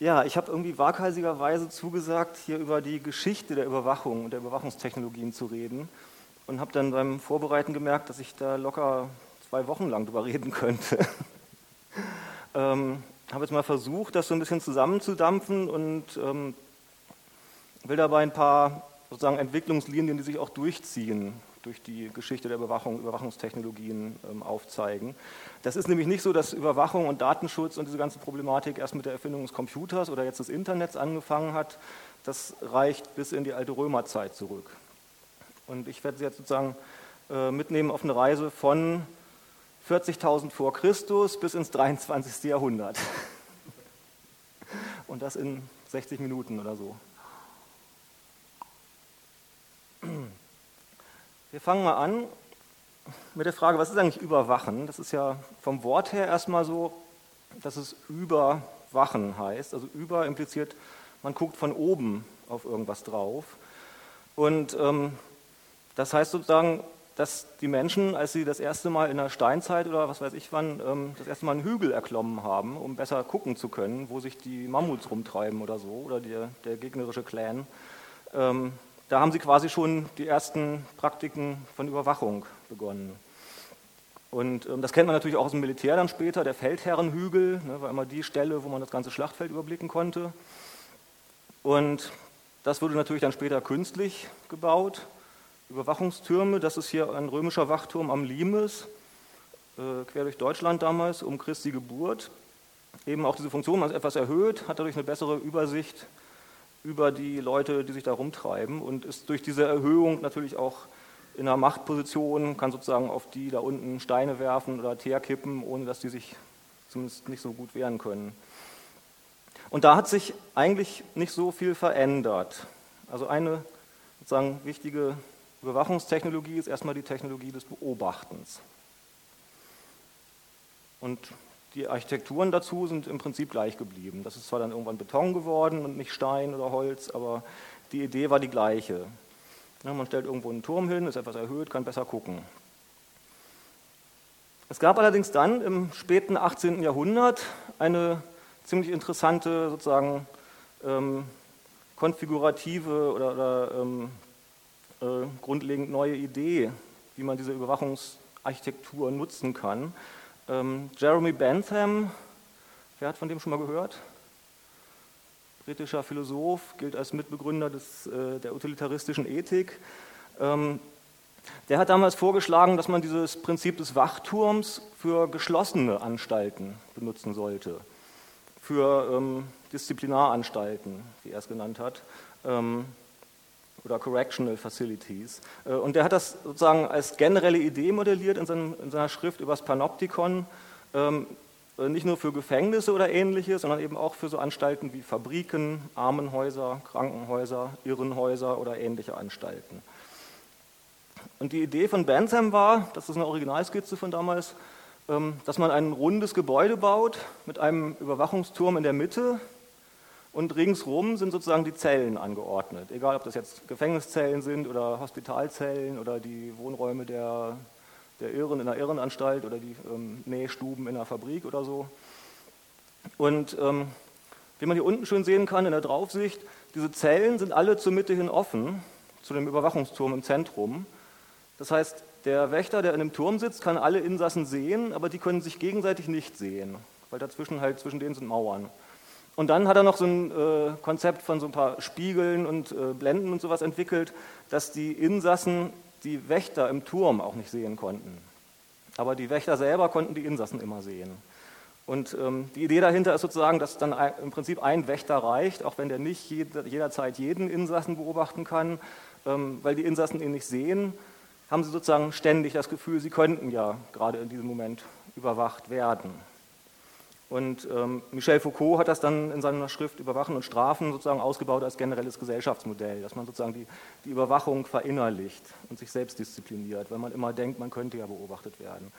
Ja, ich habe irgendwie waghalsigerweise zugesagt, hier über die Geschichte der Überwachung und der Überwachungstechnologien zu reden und habe dann beim Vorbereiten gemerkt, dass ich da locker zwei Wochen lang drüber reden könnte. ähm, habe jetzt mal versucht, das so ein bisschen zusammenzudampfen und ähm, will dabei ein paar sozusagen Entwicklungslinien, die sich auch durchziehen, durch die Geschichte der Überwachung, Überwachungstechnologien ähm, aufzeigen. Das ist nämlich nicht so, dass Überwachung und Datenschutz und diese ganze Problematik erst mit der Erfindung des Computers oder jetzt des Internets angefangen hat. Das reicht bis in die alte Römerzeit zurück. Und ich werde Sie jetzt sozusagen äh, mitnehmen auf eine Reise von 40.000 vor Christus bis ins 23. Jahrhundert. Und das in 60 Minuten oder so. Wir fangen mal an mit der Frage, was ist eigentlich Überwachen? Das ist ja vom Wort her erstmal so, dass es Überwachen heißt. Also über impliziert, man guckt von oben auf irgendwas drauf. Und ähm, das heißt sozusagen, dass die Menschen, als sie das erste Mal in der Steinzeit oder was weiß ich wann, ähm, das erste Mal einen Hügel erklommen haben, um besser gucken zu können, wo sich die Mammuts rumtreiben oder so, oder der, der gegnerische Clan, ähm, da haben sie quasi schon die ersten Praktiken von Überwachung begonnen. Und ähm, das kennt man natürlich auch aus dem Militär dann später, der Feldherrenhügel, ne, war immer die Stelle, wo man das ganze Schlachtfeld überblicken konnte. Und das wurde natürlich dann später künstlich gebaut. Überwachungstürme, das ist hier ein römischer Wachturm am Limes, äh, quer durch Deutschland damals, um Christi Geburt. Eben auch diese Funktion, man ist etwas erhöht, hat dadurch eine bessere Übersicht über die Leute, die sich da rumtreiben und ist durch diese Erhöhung natürlich auch in einer Machtposition, kann sozusagen auf die da unten Steine werfen oder Teer kippen, ohne dass die sich zumindest nicht so gut wehren können. Und da hat sich eigentlich nicht so viel verändert. Also eine sozusagen wichtige Überwachungstechnologie ist erstmal die Technologie des Beobachtens. Und die Architekturen dazu sind im Prinzip gleich geblieben. Das ist zwar dann irgendwann Beton geworden und nicht Stein oder Holz, aber die Idee war die gleiche. Ja, man stellt irgendwo einen Turm hin, ist etwas erhöht, kann besser gucken. Es gab allerdings dann im späten 18. Jahrhundert eine ziemlich interessante, sozusagen ähm, konfigurative oder, oder ähm, äh, grundlegend neue Idee, wie man diese Überwachungsarchitektur nutzen kann. Ähm, Jeremy Bentham, wer hat von dem schon mal gehört? Britischer Philosoph, gilt als Mitbegründer des, äh, der utilitaristischen Ethik. Ähm, der hat damals vorgeschlagen, dass man dieses Prinzip des Wachturms für geschlossene Anstalten benutzen sollte, für ähm, Disziplinaраnstalten, wie er es genannt hat. Oder Correctional Facilities. Äh, und der hat das sozusagen als generelle Idee modelliert in, seinem, in seiner Schrift über das Panoptikon, ähm, äh, nicht nur für Gefängnisse oder ähnliches, sondern eben auch für so Anstalten wie Fabriken, Armenhäuser, Krankenhäuser, Irrenhäuser oder ähnliche Anstalten. Und die Idee von Bentham war, das ist eine Originalskizze von damals, ähm, dass man ein rundes Gebäude baut mit einem Überwachungsturm in der Mitte, und ringsrum sind sozusagen die Zellen angeordnet. Egal, ob das jetzt Gefängniszellen sind oder Hospitalzellen oder die Wohnräume der, der Irren in der Irrenanstalt oder die ähm, Nähstuben in der Fabrik oder so. Und ähm, wie man hier unten schön sehen kann in der Draufsicht, diese Zellen sind alle zur Mitte hin offen, zu dem Überwachungsturm im Zentrum. Das heißt, der Wächter, der in dem Turm sitzt, kann alle Insassen sehen, aber die können sich gegenseitig nicht sehen, weil dazwischen halt zwischen denen sind Mauern. Und dann hat er noch so ein äh, Konzept von so ein paar Spiegeln und äh, Blenden und sowas entwickelt, dass die Insassen die Wächter im Turm auch nicht sehen konnten. Aber die Wächter selber konnten die Insassen immer sehen. Und ähm, die Idee dahinter ist sozusagen, dass dann im Prinzip ein Wächter reicht, auch wenn der nicht jeder, jederzeit jeden Insassen beobachten kann, ähm, weil die Insassen ihn nicht sehen, haben sie sozusagen ständig das Gefühl, sie könnten ja gerade in diesem Moment überwacht werden. Und ähm, Michel Foucault hat das dann in seiner Schrift Überwachen und Strafen sozusagen ausgebaut als generelles Gesellschaftsmodell, dass man sozusagen die, die Überwachung verinnerlicht und sich selbst diszipliniert, weil man immer denkt, man könnte ja beobachtet werden.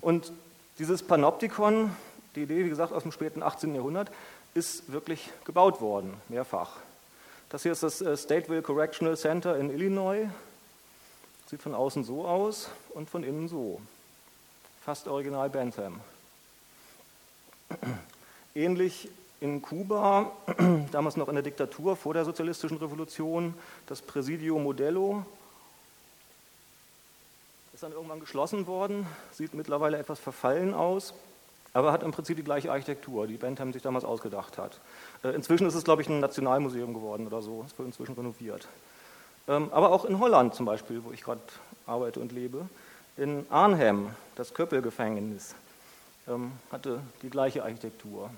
Und dieses Panoptikon, die Idee, wie gesagt, aus dem späten 18. Jahrhundert, ist wirklich gebaut worden, mehrfach. Das hier ist das äh, Stateville Correctional Center in Illinois. Sieht von außen so aus und von innen so. Fast original Bentham. Ähnlich in Kuba, damals noch in der Diktatur vor der sozialistischen Revolution, das Presidio Modello. Ist dann irgendwann geschlossen worden, sieht mittlerweile etwas verfallen aus, aber hat im Prinzip die gleiche Architektur, die Bentham sich damals ausgedacht hat. Äh, inzwischen ist es, glaube ich, ein Nationalmuseum geworden oder so, es wird inzwischen renoviert. Ähm, aber auch in Holland zum Beispiel, wo ich gerade arbeite und lebe, in Arnhem, das Köppelgefängnis, hatte die gleiche Architektur.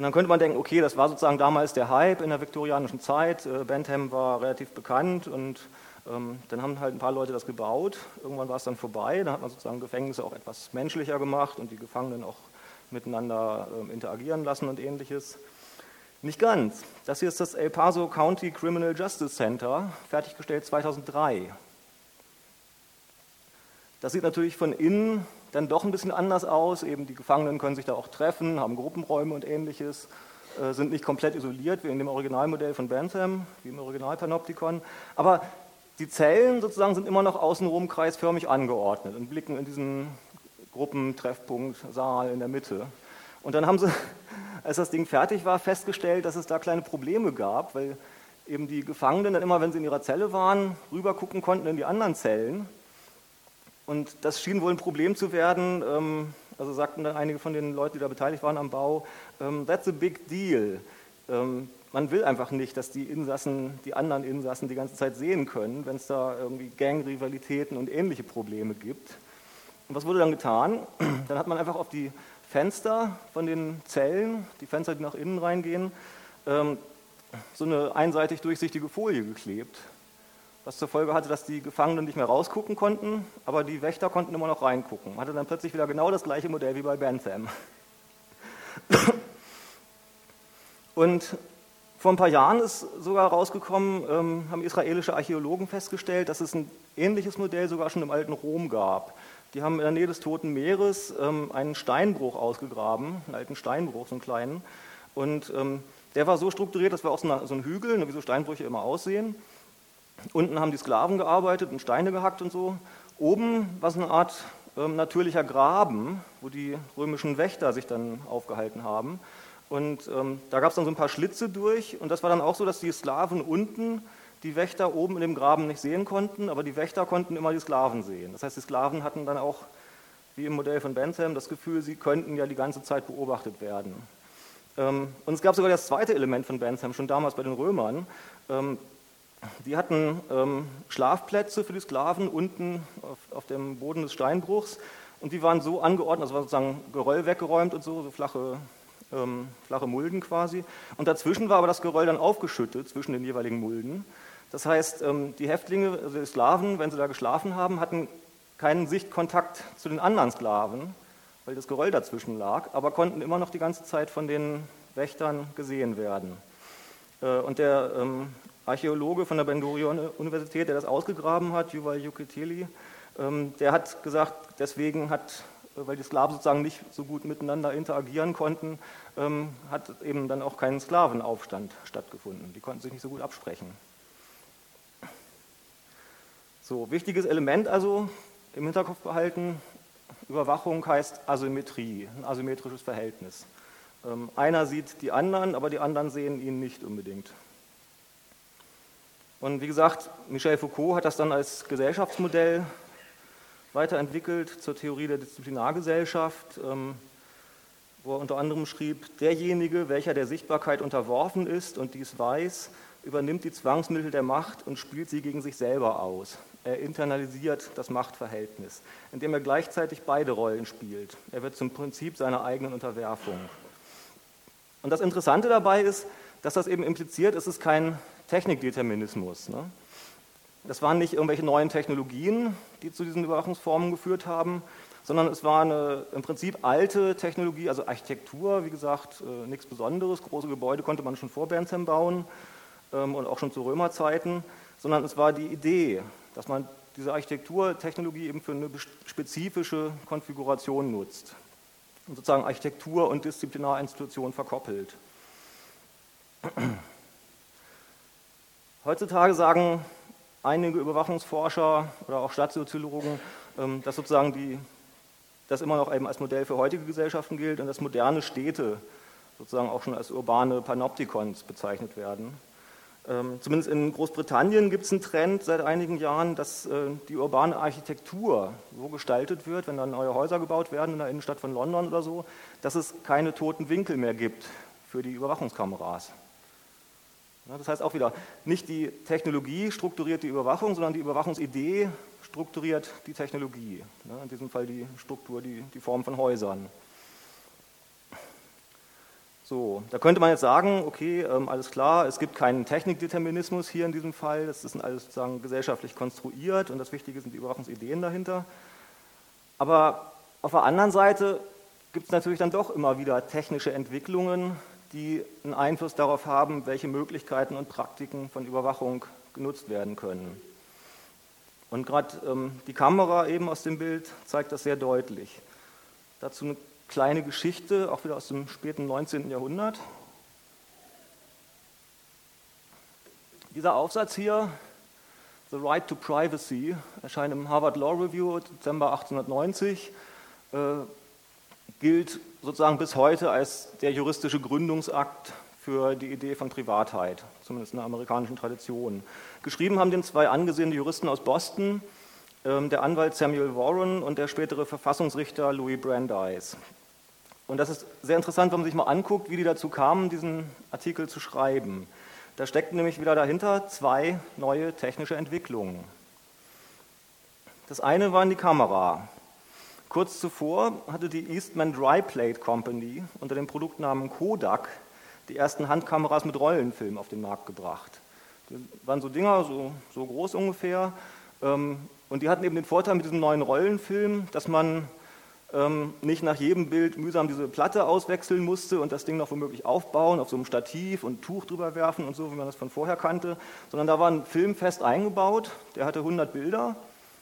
Und dann könnte man denken, okay, das war sozusagen damals der Hype in der viktorianischen Zeit. Äh, Bentham war relativ bekannt und ähm, dann haben halt ein paar Leute das gebaut. Irgendwann war es dann vorbei. Dann hat man sozusagen Gefängnisse auch etwas menschlicher gemacht und die Gefangenen auch miteinander ähm, interagieren lassen und ähnliches. Nicht ganz. Das hier ist das El Paso County Criminal Justice Center, fertiggestellt 2003. Das sieht natürlich von innen dann doch ein bisschen anders aus. Eben die Gefangenen können sich da auch treffen, haben Gruppenräume und ähnliches, äh, sind nicht komplett isoliert wie in dem Originalmodell von Bentham, wie im Original Panopticon. Aber die Zellen sozusagen sind immer noch außenrum kreisförmig angeordnet und blicken in diesen Gruppentreffpunkt, Saal in der Mitte. Und dann haben sie, als das Ding fertig war, festgestellt, dass es da kleine Probleme gab, weil eben die Gefangenen dann immer, wenn sie in ihrer Zelle waren, rüber gucken konnten in die anderen Zellen und das schien wohl ein Problem zu werden. Ähm, also sagten dann einige von den Leuten, die da beteiligt waren am Bau, ähm, that's a big deal. Ähm, man will einfach nicht, dass die Insassen, die anderen Insassen die ganze Zeit sehen können, wenn es da irgendwie Gangrivalitäten und ähnliche Probleme gibt. Und was wurde dann getan? Dann hat man einfach auf die Fenster von den Zellen, die Fenster, die nach innen reingehen, so eine einseitig durchsichtige Folie geklebt was zur Folge hatte, dass die Gefangenen nicht mehr rausgucken konnten, aber die Wächter konnten immer noch reingucken. Man hatte dann plötzlich wieder genau das gleiche Modell wie bei Bentham. Und vor ein paar Jahren ist sogar rausgekommen, ähm, haben israelische Archäologen festgestellt, dass es ein ähnliches Modell sogar schon im alten Rom gab. Die haben in der Nähe des Toten Meeres ähm, einen Steinbruch ausgegraben, einen alten Steinbruch, so einen kleinen. Und ähm, der war so strukturiert, das war auch so, eine, so ein Hügel, wie so Steinbrüche immer aussehen. Unten haben die Sklaven gearbeitet und Steine gehackt und so. Oben war es eine Art ähm, natürlicher Graben, wo die römischen Wächter sich dann aufgehalten haben. Und ähm, da gab es dann so ein paar Schlitze durch. Und das war dann auch so, dass die Sklaven unten die Wächter oben in dem Graben nicht sehen konnten, aber die Wächter konnten immer die Sklaven sehen. Das heißt, die Sklaven hatten dann auch, wie im Modell von Bentham, das Gefühl, sie könnten ja die ganze Zeit beobachtet werden. Ähm, und es gab sogar das zweite Element von Bentham, schon damals bei den Römern. Die hatten ähm, Schlafplätze für die Sklaven unten auf, auf, dem Boden des Steinbruchs und die waren so angeordnet, also war sozusagen Geröll weggeräumt und so, so flache, ähm, flache Mulden quasi. Und dazwischen war aber das Geröll dann aufgeschüttet zwischen den jeweiligen Mulden. Das heißt, ähm, die Häftlinge, also die Sklaven, wenn sie da geschlafen haben, hatten keinen Sichtkontakt zu den anderen Sklaven, weil das Geröll dazwischen lag, aber konnten immer noch die ganze Zeit von den Wächtern gesehen werden. Äh, und der ähm, Archäologe von der Ben-Gurion-Universität, der das ausgegraben hat, Yuval Yukiteli, ähm, der hat gesagt, deswegen hat, äh, weil die Sklaven sozusagen nicht so gut miteinander interagieren konnten, ähm, hat eben dann auch kein Sklavenaufstand stattgefunden. Die konnten sich nicht so gut absprechen. So, wichtiges Element also im Hinterkopf behalten, Überwachung heißt Asymmetrie, ein asymmetrisches Verhältnis. Ähm, einer sieht die anderen, aber die anderen sehen ihn nicht unbedingt. Und wie gesagt, Michel Foucault hat das dann als Gesellschaftsmodell weiterentwickelt zur Theorie der Disziplinargesellschaft, ähm, wo er unter anderem schrieb, derjenige, welcher der Sichtbarkeit unterworfen ist und dies weiß, übernimmt die Zwangsmittel der Macht und spielt sie gegen sich selber aus. Er internalisiert das Machtverhältnis, indem er gleichzeitig beide Rollen spielt. Er wird zum Prinzip seiner eigenen Unterwerfung. Und das Interessante dabei ist, dass das eben impliziert, es ist kein Technikdeterminismus. Ne? Das waren nicht irgendwelche neuen Technologien, die zu diesen Überwachungsformen geführt haben, sondern es war eine im Prinzip alte Technologie, also Architektur, wie gesagt, äh, nichts Besonderes. Große Gebäude konnte man schon vor Bernheim bauen ähm, und auch schon zu Römerzeiten, sondern es war die Idee, dass man diese Architekturtechnologie eben für eine spezifische Konfiguration nutzt und sozusagen Architektur und Disziplinarinstitution verkoppelt. Heutzutage sagen einige Überwachungsforscher oder auch Stadtsoziologen, ähm, dass sozusagen die das immer noch eben als Modell für heutige Gesellschaften gilt und dass moderne Städte sozusagen auch schon als urbane Panoptikons bezeichnet werden. Ähm, zumindest in Großbritannien gibt es einen Trend seit einigen Jahren, dass äh, die urbane Architektur so gestaltet wird, wenn dann neue Häuser gebaut werden in der Innenstadt von London oder so, dass es keine toten Winkel mehr gibt für die Überwachungskameras. Das heißt auch wieder, nicht die Technologie strukturiert die Überwachung, sondern die Überwachungsidee strukturiert die Technologie. In diesem Fall die Struktur, die, die Form von Häusern. So, da könnte man jetzt sagen, okay, ähm, alles klar, es gibt keinen Technikdeterminismus hier in diesem Fall, das ist alles sozusagen gesellschaftlich konstruiert und das Wichtige sind die Überwachungsideen dahinter. Aber auf der anderen Seite gibt es natürlich dann doch immer wieder technische Entwicklungen, die einen Einfluss darauf haben, welche Möglichkeiten und Praktiken von Überwachung genutzt werden können. Und gerade ähm, die Kamera eben aus dem Bild zeigt das sehr deutlich. Dazu eine kleine Geschichte, auch wieder aus dem späten 19. Jahrhundert. Dieser Aufsatz hier, The Right to Privacy, erscheint im Harvard Law Review Dezember 1890, äh, gilt sozusagen bis heute als der juristische Gründungsakt für die Idee von Privatheit, zumindest in der amerikanischen Tradition. Geschrieben haben den zwei angesehene Juristen aus Boston, ähm, der Anwalt Samuel Warren und der spätere Verfassungsrichter Louis Brandeis. Und das ist sehr interessant, wenn man sich mal anguckt, wie die dazu kamen, diesen Artikel zu schreiben. Da steckten nämlich wieder dahinter zwei neue technische Entwicklungen. Das eine war die Kamera. Kurz zuvor hatte die Eastman Dry Plate Company unter dem Produktnamen Kodak die ersten Handkameras mit Rollenfilm auf den Markt gebracht. Das waren so Dinger, so, so groß ungefähr. Ähm, und die hatten eben den Vorteil mit diesem neuen Rollenfilm, dass man ähm, nicht nach jedem Bild mühsam diese Platte auswechseln musste und das Ding noch womöglich aufbauen, auf so einem Stativ und Tuch drüber werfen und so, wie man das von vorher kannte, sondern da war ein Film fest eingebaut, der hatte 100 Bilder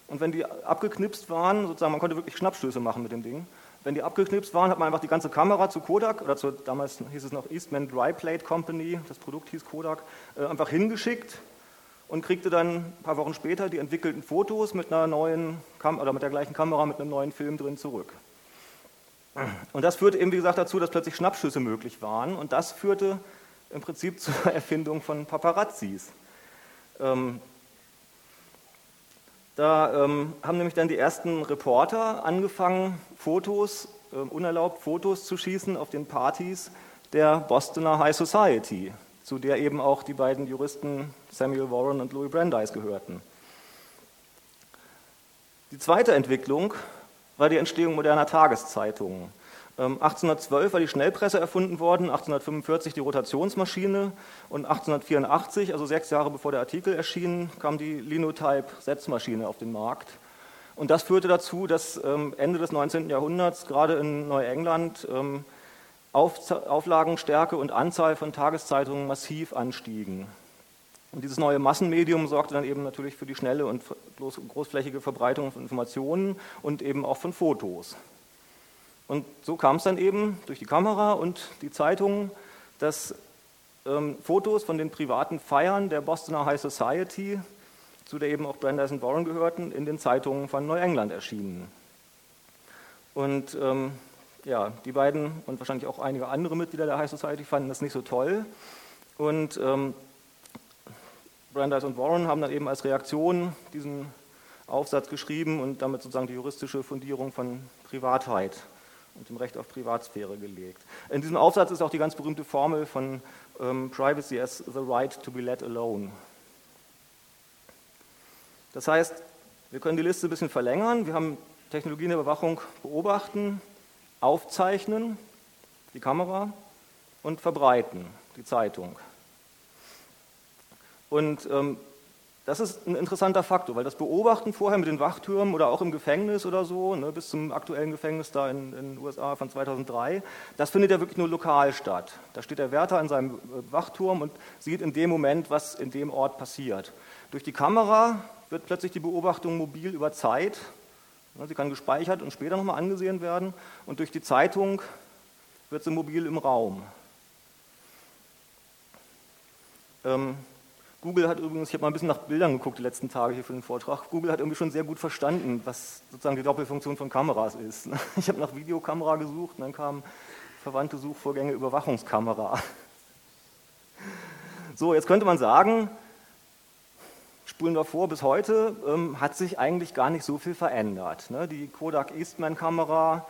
und wenn die abgeknipst waren, sozusagen, man konnte wirklich Schnappstöße machen mit dem Ding. Wenn die abgeknipst waren, hat man einfach die ganze Kamera zu Kodak, oder zu, damals hieß es noch Eastman Dry Plate Company, das Produkt hieß Kodak, äh, einfach hingeschickt und kriegte dann ein paar Wochen später die entwickelten Fotos mit einer neuen Kam oder mit der gleichen Kamera mit einem neuen Film drin zurück. Und das führte eben, wie gesagt, dazu, dass plötzlich Schnappschüsse möglich waren. Und das führte im Prinzip zur Erfindung von Paparazzis. Ähm, da ähm, haben nämlich dann die ersten Reporter angefangen, Fotos, äh, unerlaubt Fotos zu schießen auf den Partys der Bostoner High Society, zu der eben auch die beiden Juristen Samuel Warren und Louis Brandeis gehörten. Die zweite Entwicklung war die Entstehung moderner Tageszeitungen. 1812 ähm, war die Schnellpresse erfunden worden, 1845 die Rotationsmaschine und 1884, also sechs Jahre bevor der Artikel erschien, kam die Linotype-Setzmaschine auf den Markt. Und das führte dazu, dass ähm, Ende des 19. Jahrhunderts gerade in Neuengland ähm, Auflagenstärke und Anzahl von Tageszeitungen massiv anstiegen. Und dieses neue Massenmedium sorgte dann eben natürlich für die schnelle und großflächige Verbreitung von Informationen und eben auch von Fotos. Und so kam es dann eben durch die Kamera und die Zeitungen, dass ähm, Fotos von den privaten Feiern der Bostoner High Society, zu der eben auch Brandeis und Warren gehörten, in den Zeitungen von Neuengland erschienen. Und ähm, ja, die beiden und wahrscheinlich auch einige andere Mitglieder der High Society fanden das nicht so toll. Und ähm, Brandeis und Warren haben dann eben als Reaktion diesen Aufsatz geschrieben und damit sozusagen die juristische Fundierung von Privatheit und dem Recht auf Privatsphäre gelegt. In diesem Aufsatz ist auch die ganz berühmte Formel von ähm, Privacy as the right to be let alone. Das heißt, wir können die Liste ein bisschen verlängern. Wir haben Technologien der Überwachung beobachten, aufzeichnen, die Kamera, und verbreiten, die Zeitung. Und ähm, das ist ein interessanter Faktor, weil das Beobachten vorher mit den Wachtürmen oder auch im Gefängnis oder so, ne, bis zum aktuellen Gefängnis da in, in, den USA von 2003, das findet ja wirklich nur lokal statt. Da steht der Wärter an seinem äh, Wachturm und sieht in dem Moment, was in dem Ort passiert. Durch die Kamera wird plötzlich die Beobachtung mobil über Zeit, ne, sie kann gespeichert und später nochmal angesehen werden, und durch die Zeitung wird sie mobil im Raum. Ähm, Google hat übrigens, ich habe mal ein bisschen nach Bildern geguckt die letzten Tage hier für den Vortrag, Google hat irgendwie schon sehr gut verstanden, was sozusagen die Doppelfunktion von Kameras ist. Ich habe nach Videokamera gesucht und dann kamen verwandte Suchvorgänge Überwachungskamera. So, jetzt könnte man sagen, spulen wir vor, bis heute ähm, hat sich eigentlich gar nicht so viel verändert. Ne? Die Kodak Eastman-Kamera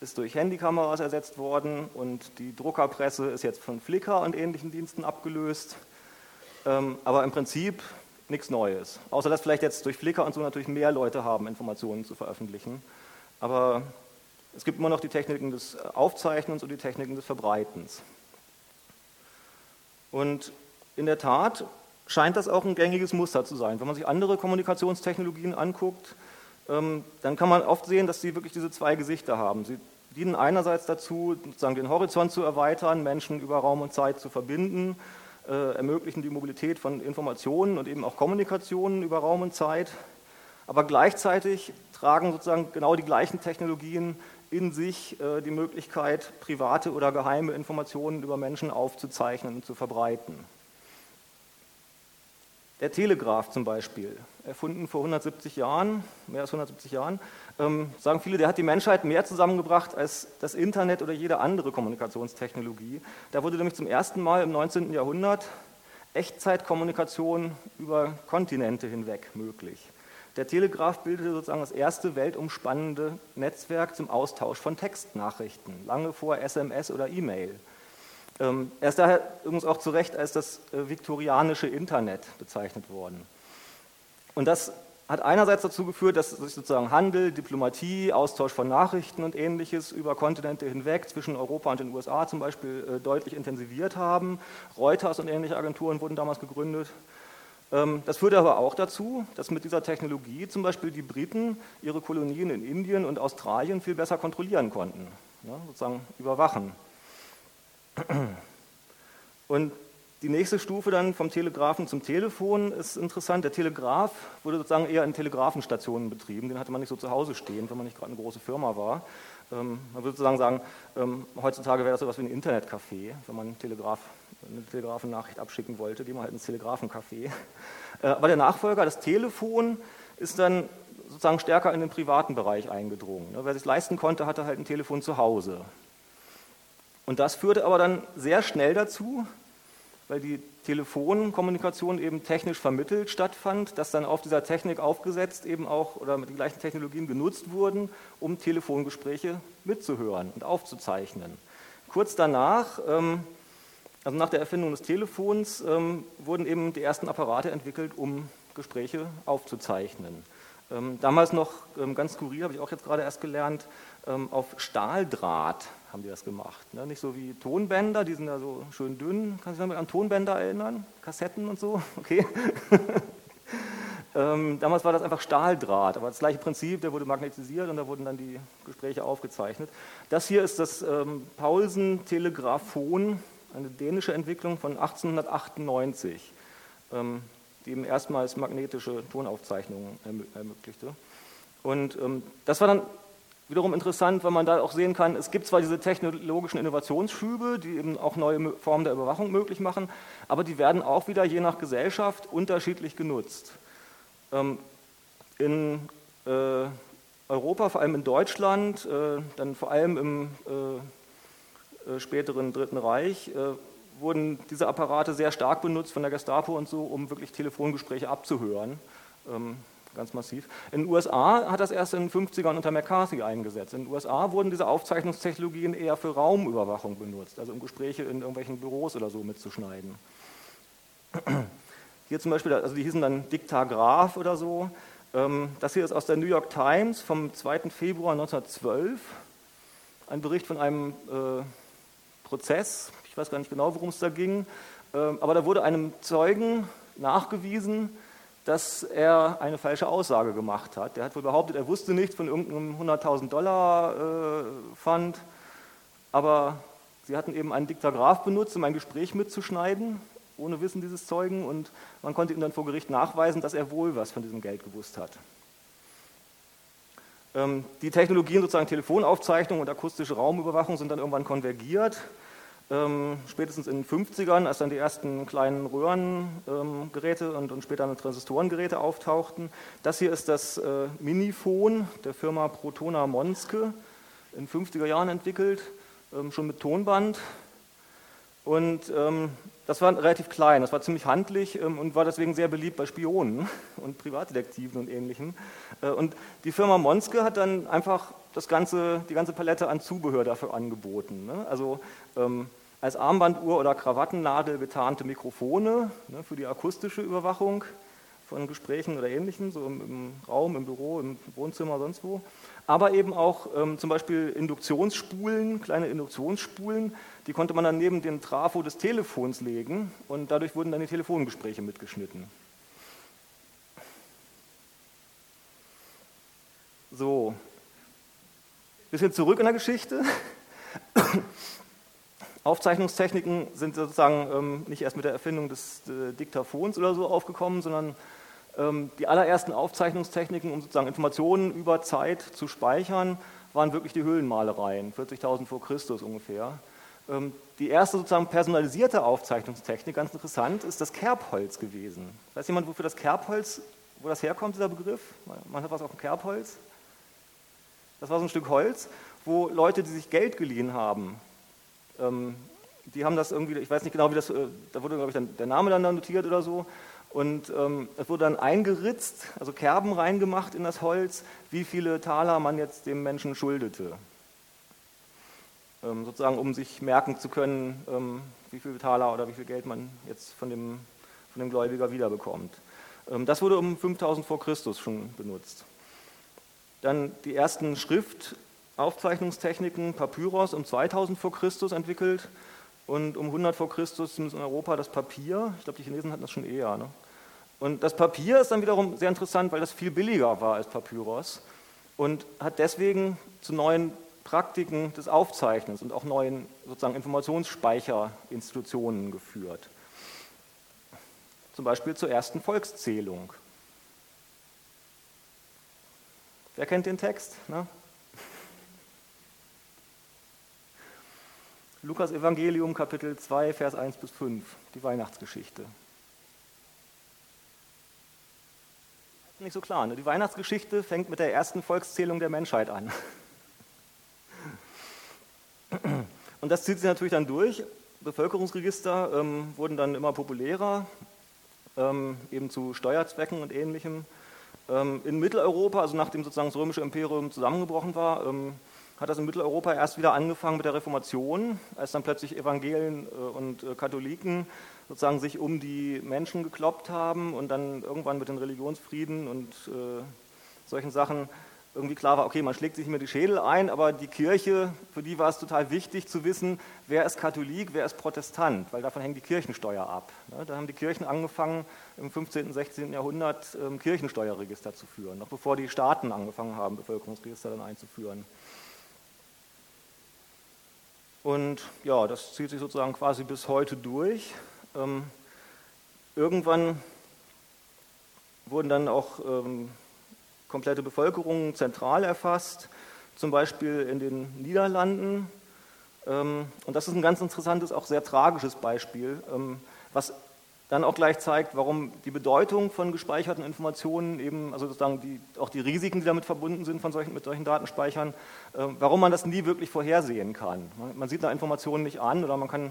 ist durch Handykameras ersetzt worden und die Druckerpresse ist jetzt von Flickr und ähnlichen Diensten abgelöst. Ähm, aber im Prinzip nichts Neues. Außer dass vielleicht jetzt durch Flickr und so natürlich mehr Leute haben, Informationen zu veröffentlichen. Aber es gibt immer noch die Techniken des Aufzeichnens und die Techniken des Verbreitens. Und in der Tat scheint das auch ein gängiges Muster zu sein. Wenn man sich andere Kommunikationstechnologien anguckt, ähm, dann kann man oft sehen, dass sie wirklich diese zwei Gesichter haben. Sie dienen einerseits dazu, sozusagen den Horizont zu erweitern, Menschen über Raum und Zeit zu verbinden, äh, ermöglichen die Mobilität von Informationen und eben auch Kommunikationen über Raum und Zeit. Aber gleichzeitig tragen sozusagen genau die gleichen Technologien in sich äh, die Möglichkeit, private oder geheime Informationen über Menschen aufzuzeichnen und zu verbreiten. Der Telegraph zum Beispiel, erfunden vor 170 Jahren, mehr als 170 Jahren, ähm, sagen viele, der hat die Menschheit mehr zusammengebracht als das Internet oder jede andere Kommunikationstechnologie. Da wurde nämlich zum ersten Mal im 19. Jahrhundert Echtzeitkommunikation über Kontinente hinweg möglich. Der Telegraph bildete sozusagen das erste weltumspannende Netzwerk zum Austausch von Textnachrichten, lange vor SMS oder E-Mail. Ähm, er ist daher übrigens auch zu Recht als das äh, viktorianische Internet bezeichnet worden. Und das hat einerseits dazu geführt, dass sich sozusagen Handel, Diplomatie, Austausch von Nachrichten und ähnliches über Kontinente hinweg zwischen Europa und den USA zum Beispiel äh, deutlich intensiviert haben. Reuters und ähnliche Agenturen wurden damals gegründet. Ähm, das führte aber auch dazu, dass mit dieser Technologie zum Beispiel die Briten ihre Kolonien in Indien und Australien viel besser kontrollieren konnten, sozusagen überwachen. Und die nächste Stufe dann vom Telegrafen zum Telefon ist interessant. Der Telegraph wurde sozusagen eher in Telegrafenstationen betrieben. Den hatte man nicht so zu Hause stehen, wenn man nicht gerade eine große Firma war. Ähm, man würde sozusagen sagen, ähm, heutzutage wäre das so etwas wie ein Internetcafé, wenn man Telegraf, eine Telegrafennachricht abschicken wollte, geht man halt ins Telegrafencafé. Äh, aber der Nachfolger, das Telefon, ist dann sozusagen stärker in den privaten Bereich eingedrungen. Ne? Wer sich leisten konnte, hatte halt ein Telefon zu Hause. Und das führte aber dann sehr schnell dazu, weil die Telefonkommunikation eben technisch vermittelt stattfand, dass dann auf dieser Technik aufgesetzt eben auch oder mit den gleichen Technologien genutzt wurden, um Telefongespräche mitzuhören und aufzuzeichnen. Kurz danach, ähm, also nach der Erfindung des Telefons, ähm, wurden eben die ersten Apparate entwickelt, um Gespräche aufzuzeichnen. Ähm, damals noch ganz skurril, habe ich auch jetzt gerade erst gelernt, auf Stahldraht haben die das gemacht. Ne? Nicht so wie Tonbänder, die sind ja so schön dünn. Du dich noch an Tonbänder erinnern? Kassetten und so? Okay. ähm, damals war das einfach Stahldraht, aber das gleiche Prinzip, der wurde magnetisiert und da wurden dann die Gespräche aufgezeichnet. Das hier ist das ähm, Paulsen-Telegraphon, eine dänische Entwicklung von 1898, ähm, die eben erstmals magnetische Tonaufzeichnungen ermöglichte. Und ähm, das war dann wiederum interessant, weil man da auch sehen kann, es gibt zwar diese technologischen Innovationsschübe, die eben auch neue Formen der Überwachung möglich machen, aber die werden auch wieder je nach Gesellschaft unterschiedlich genutzt. Ähm, in äh, Europa, vor allem in Deutschland, äh, dann vor allem im äh, späteren Dritten Reich, wurden diese Apparate sehr stark benutzt von der Gestapo und so, um wirklich Telefongespräche abzuhören. Ähm, ganz massiv. In den USA hat das erst in den 50ern unter McCarthy eingesetzt. In den USA wurden diese Aufzeichnungstechnologien eher für Raumüberwachung benutzt, also um Gespräche in irgendwelchen Büros oder so mitzuschneiden. Hier zum Beispiel, also die hießen dann Diktagraph oder so. Ähm, das hier ist aus der New York Times vom 2. Februar 1912. Ein Bericht von einem äh, Prozess. Ich weiß gar nicht genau, worum es da ging. Ähm, aber da wurde einem Zeugen nachgewiesen, dass er eine falsche Aussage gemacht hat. Der hat wohl behauptet, er wusste nichts von irgendeinem 100.000 Dollar äh, Fund, aber sie hatten eben einen Diktagraph benutzt, um ein Gespräch mitzuschneiden, ohne Wissen dieses Zeugen, und man konnte ihm dann vor Gericht nachweisen, dass er wohl was von diesem Geld gewusst hat. Ähm, die Technologien sozusagen Telefonaufzeichnung und akustische Raumüberwachung sind dann irgendwann konvergiert. Ähm, spätestens in den 50ern, als dann die ersten kleinen Röhrengeräte ähm, und, und später dann Transistorengeräte auftauchten. Das hier ist das äh, Minifon der Firma Protona Monske, in den 50er Jahren entwickelt, ähm, schon mit Tonband. Und ähm, das war relativ klein, das war ziemlich handlich ähm, und war deswegen sehr beliebt bei Spionen und Privatdetektiven und Ähnlichem. Äh, und die Firma Monske hat dann einfach das ganze, die ganze Palette an Zubehör dafür angeboten. Ne? Also ähm, als Armbanduhr oder Krawattennadel getarnte Mikrofone ne, für die akustische Überwachung von Gesprächen oder Ähnlichem, so im, im, Raum, im Büro, im Wohnzimmer, sonst wo. Aber eben auch ähm, zum Beispiel Induktionsspulen, kleine Induktionsspulen, die konnte man dann neben den Trafo des Telefons legen und dadurch wurden dann die Telefongespräche mitgeschnitten. So, bisschen zurück in der Geschichte. Aufzeichnungstechniken sind sozusagen ähm, nicht erst mit der Erfindung des äh, Diktaphons oder so aufgekommen, sondern ähm, die allerersten Aufzeichnungstechniken, um sozusagen Informationen über Zeit zu speichern, waren wirklich die Höhlenmalereien, 40.000 vor Christus ungefähr. Ähm, die erste sozusagen personalisierte Aufzeichnungstechnik, ganz interessant, ist das Kerbholz gewesen. Weiß jemand, wofür das Kerbholz, wo das herkommt, dieser Begriff? Man hat was auf dem Kerbholz? Das war so ein Stück Holz, wo Leute, die sich Geld geliehen haben, ähm, die haben das irgendwie, ich weiß nicht genau, wie das, äh, da wurde, glaube ich, dann der Name dann notiert oder so. Und ähm, es wurde dann eingeritzt, also Kerben reingemacht in das Holz, wie viele Taler man jetzt dem Menschen schuldete. Ähm, sozusagen, um sich merken zu können, ähm, wie viele Taler oder wie viel Geld man jetzt von dem, von dem Gläubiger wiederbekommt. Ähm, das wurde um 5000 vor Christus schon benutzt. Dann die ersten Schriftaufzeichnungstechniken, Papyrus um 2000 vor Christus entwickelt und um 100 vor Christus zumindest in Europa das Papier. Ich glaube, die Chinesen hatten das schon eher. Ne? Und das Papier ist dann wiederum sehr interessant, weil das viel billiger war als Papyrus und hat deswegen zu neuen Praktiken des Aufzeichnens und auch neuen sozusagen Informationsspeicherinstitutionen geführt. Zum Beispiel zur ersten Volkszählung. Wer kennt den Text? Ne? Lukas Evangelium Kapitel 2, Vers 1 bis 5, die Weihnachtsgeschichte. Nicht so klar, ne? die Weihnachtsgeschichte fängt mit der ersten Volkszählung der Menschheit an. Und das zieht sich natürlich dann durch. Bevölkerungsregister ähm, wurden dann immer populärer, ähm, eben zu Steuerzwecken und ähnlichem. Ähm, in Mitteleuropa, also nachdem sozusagen das römische Imperium zusammengebrochen war, ähm, hat das in Mitteleuropa erst wieder angefangen mit der Reformation, als dann plötzlich Evangelien äh, und äh, Katholiken sozusagen sich um die Menschen gekloppt haben und dann irgendwann mit den Religionsfrieden und äh, solchen Sachen irgendwie klar war, okay, man schlägt sich mehr die Schädel ein, aber die Kirche, für die war es total wichtig zu wissen, wer ist Katholik, wer ist Protestant, weil davon hängt die Kirchensteuer ab. Ne? Da haben die Kirchen angefangen, im 15., und 16. Jahrhundert ähm, Kirchensteuerregister zu führen, noch bevor die Staaten angefangen haben, Bevölkerungsregister dann einzuführen. Und ja, das zieht sich sozusagen quasi bis heute durch. Ähm, irgendwann wurden dann auch ähm, komplette Bevölkerung zentral erfasst, zum Beispiel in den Niederlanden. Ähm, und das ist ein ganz interessantes, auch sehr tragisches Beispiel, ähm, was dann auch gleich zeigt, warum die Bedeutung von gespeicherten Informationen eben, also sozusagen die, auch die Risiken, die damit verbunden sind von solchen, mit solchen Datenspeichern, ähm, warum man das nie wirklich vorhersehen kann. Man sieht da Informationen nicht an oder man kann,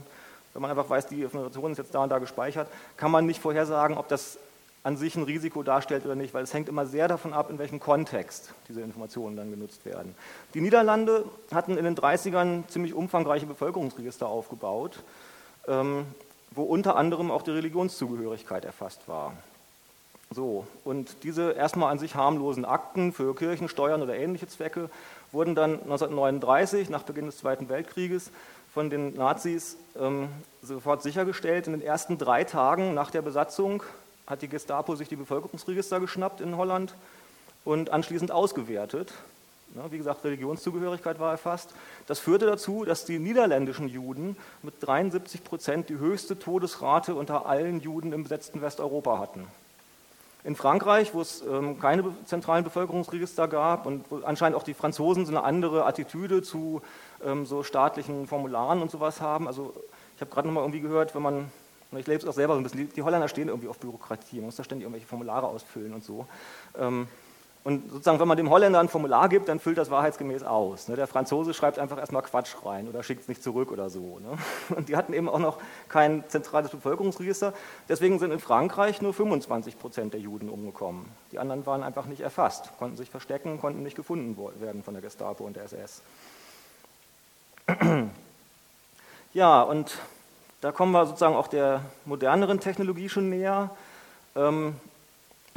wenn man einfach weiß, die Information ist jetzt da und da gespeichert, kann man nicht vorhersagen, ob das an sich ein Risiko darstellt oder nicht, weil es hängt immer sehr davon ab, in welchem Kontext diese Informationen dann genutzt werden. Die Niederlande hatten in den 30ern ziemlich umfangreiche Bevölkerungsregister aufgebaut, ähm, wo unter anderem auch die Religionszugehörigkeit erfasst war. So, und diese erstmal an sich harmlosen Akten für Kirchensteuern oder ähnliche Zwecke wurden dann 1939, nach Beginn des Zweiten Weltkrieges, von den Nazis ähm, sofort sichergestellt. In den ersten drei Tagen nach der Besatzung hat die Gestapo sich die Bevölkerungsregister geschnappt in Holland und anschließend ausgewertet. Wie gesagt, Religionszugehörigkeit war erfasst. Das führte dazu, dass die niederländischen Juden mit 73 Prozent die höchste Todesrate unter allen Juden im besetzten Westeuropa hatten. In Frankreich, wo es ähm, keine zentralen Bevölkerungsregister gab und anscheinend auch die Franzosen so eine andere Attitüde zu ähm, so staatlichen Formularen und sowas haben. Also ich habe gerade noch mal irgendwie gehört, wenn man, ich lebe es auch selber so ein bisschen, die Holländer stehen irgendwie auf Bürokratie, man muss da ständig irgendwelche Formulare ausfüllen und so. Ähm, und sozusagen, wenn man dem Holländer ein Formular gibt, dann füllt das wahrheitsgemäß aus. Ne? Der Franzose schreibt einfach erstmal Quatsch rein oder schickt es nicht zurück oder so. Ne? Und die hatten eben auch noch kein zentrales Bevölkerungsregister. Deswegen sind in Frankreich nur 25 Prozent der Juden umgekommen. Die anderen waren einfach nicht erfasst, konnten sich verstecken, konnten nicht gefunden werden von der Gestapo und der SS. Ja, und da kommen wir sozusagen auch der moderneren Technologie schon näher.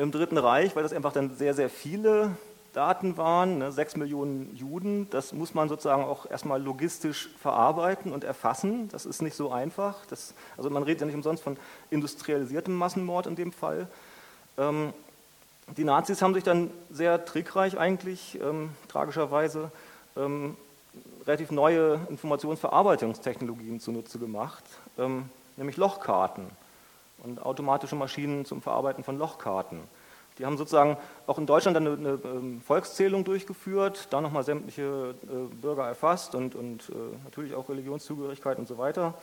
Im Dritten Reich, weil das einfach dann sehr, sehr viele Daten waren, ne, 6 Millionen Juden, das muss man sozusagen auch erstmal logistisch verarbeiten und erfassen. Das ist nicht so einfach. Das, also man redet ja nicht umsonst von industrialisiertem Massenmord in dem Fall. Ähm, die Nazis haben sich dann sehr trickreich eigentlich, ähm, tragischerweise, ähm, relativ neue Informationsverarbeitungstechnologien zunutze gemacht, ähm, nämlich Lochkarten und automatische Maschinen zum Verarbeiten von Lochkarten. Die haben sozusagen auch in Deutschland eine, eine ähm, Volkszählung durchgeführt, da nochmal sämtliche äh, Bürger erfasst und, und äh, natürlich auch Religionszugehörigkeit und so weiter.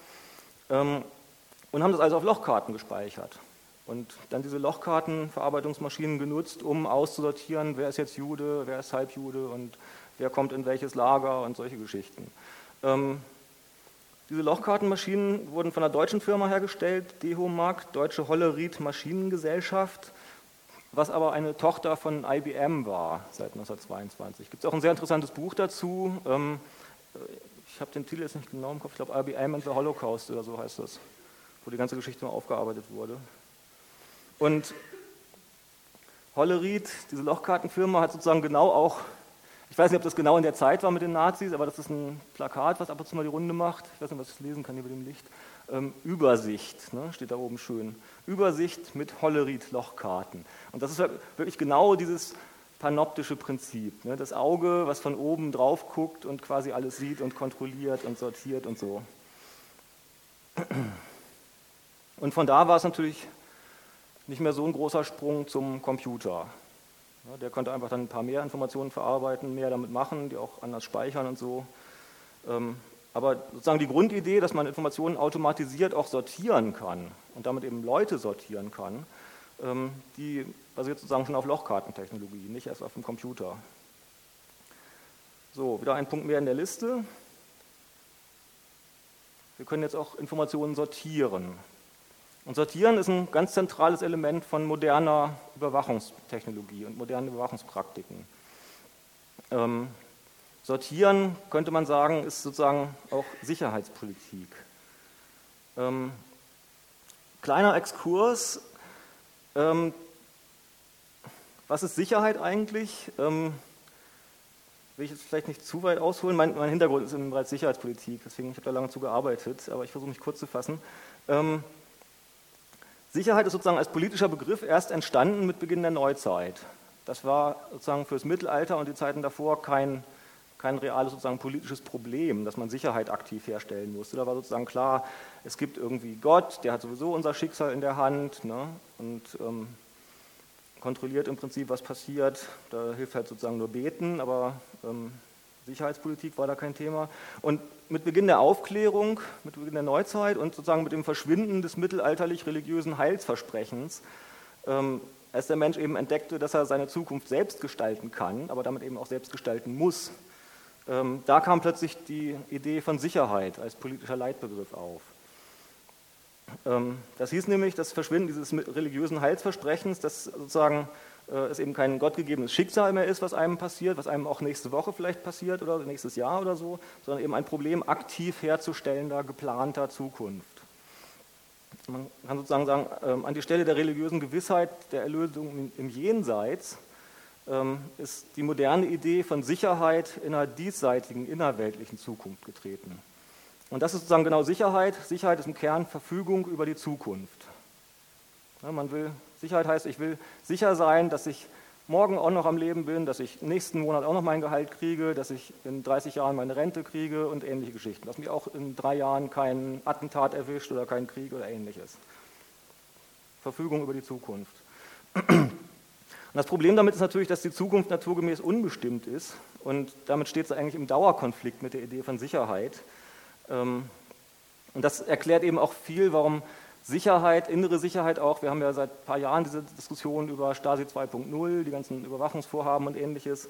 Ähm, und haben das also auf Lochkarten gespeichert. Und dann diese Lochkartenverarbeitungsmaschinen genutzt, um auszusortieren, wer ist jetzt Jude, wer ist Halbjude und wer kommt in welches Lager und solche Geschichten. Ähm, diese Lochkartenmaschinen wurden von einer deutschen Firma hergestellt, Dehomark, Deutsche Hollerith Maschinengesellschaft, was aber eine Tochter von IBM war seit 1922. Gibt es auch ein sehr interessantes Buch dazu. Ähm, ich habe den Titel jetzt nicht genau im Kopf, ich glaube IBM and the Holocaust oder so heißt das, wo die ganze Geschichte mal aufgearbeitet wurde. Und Hollerith, diese Lochkartenfirma, hat sozusagen genau auch ich weiß nicht, ob das genau in der Zeit war mit den Nazis, aber das ist ein Plakat, was ab und zu mal die Runde macht. Ich weiß nicht, was ich lesen kann mit dem Licht. Ähm, Übersicht, ne, steht da oben schön. Übersicht mit Hollerit-Lochkarten. Und das ist wirklich genau dieses panoptische Prinzip. Ne? Das Auge, was von oben drauf guckt und quasi alles sieht und kontrolliert und sortiert und so. Und von da war es natürlich nicht mehr so ein großer Sprung zum Computer. Der konnte einfach dann ein paar mehr Informationen verarbeiten, mehr damit machen, die auch anders speichern und so. Ähm, aber sozusagen die Grundidee, dass man Informationen automatisiert auch sortieren kann und damit eben Leute sortieren kann, ähm, die basiert sozusagen schon auf Lochkartentechnologie, nicht erst auf dem Computer. So, wieder ein Punkt mehr in der Liste. Wir können jetzt auch Informationen sortieren. Und Sortieren ist ein ganz zentrales Element von moderner Überwachungstechnologie und modernen Überwachungspraktiken. Ähm, Sortieren, könnte man sagen, ist sozusagen auch Sicherheitspolitik. Ähm, kleiner Exkurs. Ähm, was ist Sicherheit eigentlich? Ähm, will ich jetzt vielleicht nicht zu weit ausholen. Mein, mein Hintergrund ist im Bereich Sicherheitspolitik, deswegen ich habe da lange zu gearbeitet, aber ich versuche mich kurz zu fassen. Sicherheit ist sozusagen als politischer Begriff erst entstanden mit Beginn der Neuzeit. Das war sozusagen fürs Mittelalter und die Zeiten davor kein, kein reales sozusagen politisches Problem, dass man Sicherheit aktiv herstellen musste. Da war sozusagen klar, es gibt irgendwie Gott, der hat sowieso unser Schicksal in der Hand ne, und ähm, kontrolliert im Prinzip, was passiert. Da hilft halt sozusagen nur beten, aber ähm, Sicherheitspolitik war da kein Thema. Und mit Beginn der Aufklärung, mit Beginn der Neuzeit und sozusagen mit dem Verschwinden des mittelalterlich-religiösen Heilsversprechens, ähm, als der Mensch eben entdeckte, dass er seine Zukunft selbst gestalten kann, aber damit eben auch selbst gestalten muss, ähm, da kam plötzlich die Idee von Sicherheit als politischer Leitbegriff auf. Ähm, das hieß nämlich, das Verschwinden dieses religiösen Heilsversprechens, das sozusagen äh, es eben kein gottgegebenes Schicksal mehr ist, was einem passiert, was einem auch nächste Woche vielleicht passiert oder nächstes Jahr oder so, sondern eben ein Problem aktiv herzustellender, geplanter Zukunft. Man kann sozusagen sagen, ähm, an die Stelle der religiösen Gewissheit der Erlösung im Jenseits ähm, ist die moderne Idee von Sicherheit in einer diesseitigen, innerweltlichen Zukunft getreten. Und das ist sozusagen genau Sicherheit. Sicherheit ist im Kern Verfügung über die Zukunft. man will Sicherheit heißt, ich will sicher sein, dass ich morgen auch noch am Leben bin, dass ich nächsten Monat auch noch mein Gehalt kriege, dass ich in 30 Jahren meine Rente kriege und ähnliche Geschichten. Dass mich auch in drei Jahren kein Attentat erwischt oder kein Krieg oder ähnliches. Verfügung über die Zukunft. Und das Problem damit ist natürlich, dass die Zukunft naturgemäß unbestimmt ist und damit steht es eigentlich im Dauerkonflikt mit der Idee von Sicherheit. Ähm, und das erklärt eben auch viel, warum Sicherheit, innere Sicherheit auch, wir haben ja seit ein paar Jahren diese Diskussion über Stasi 2.0, die ganzen Überwachungsvorhaben und ähnliches,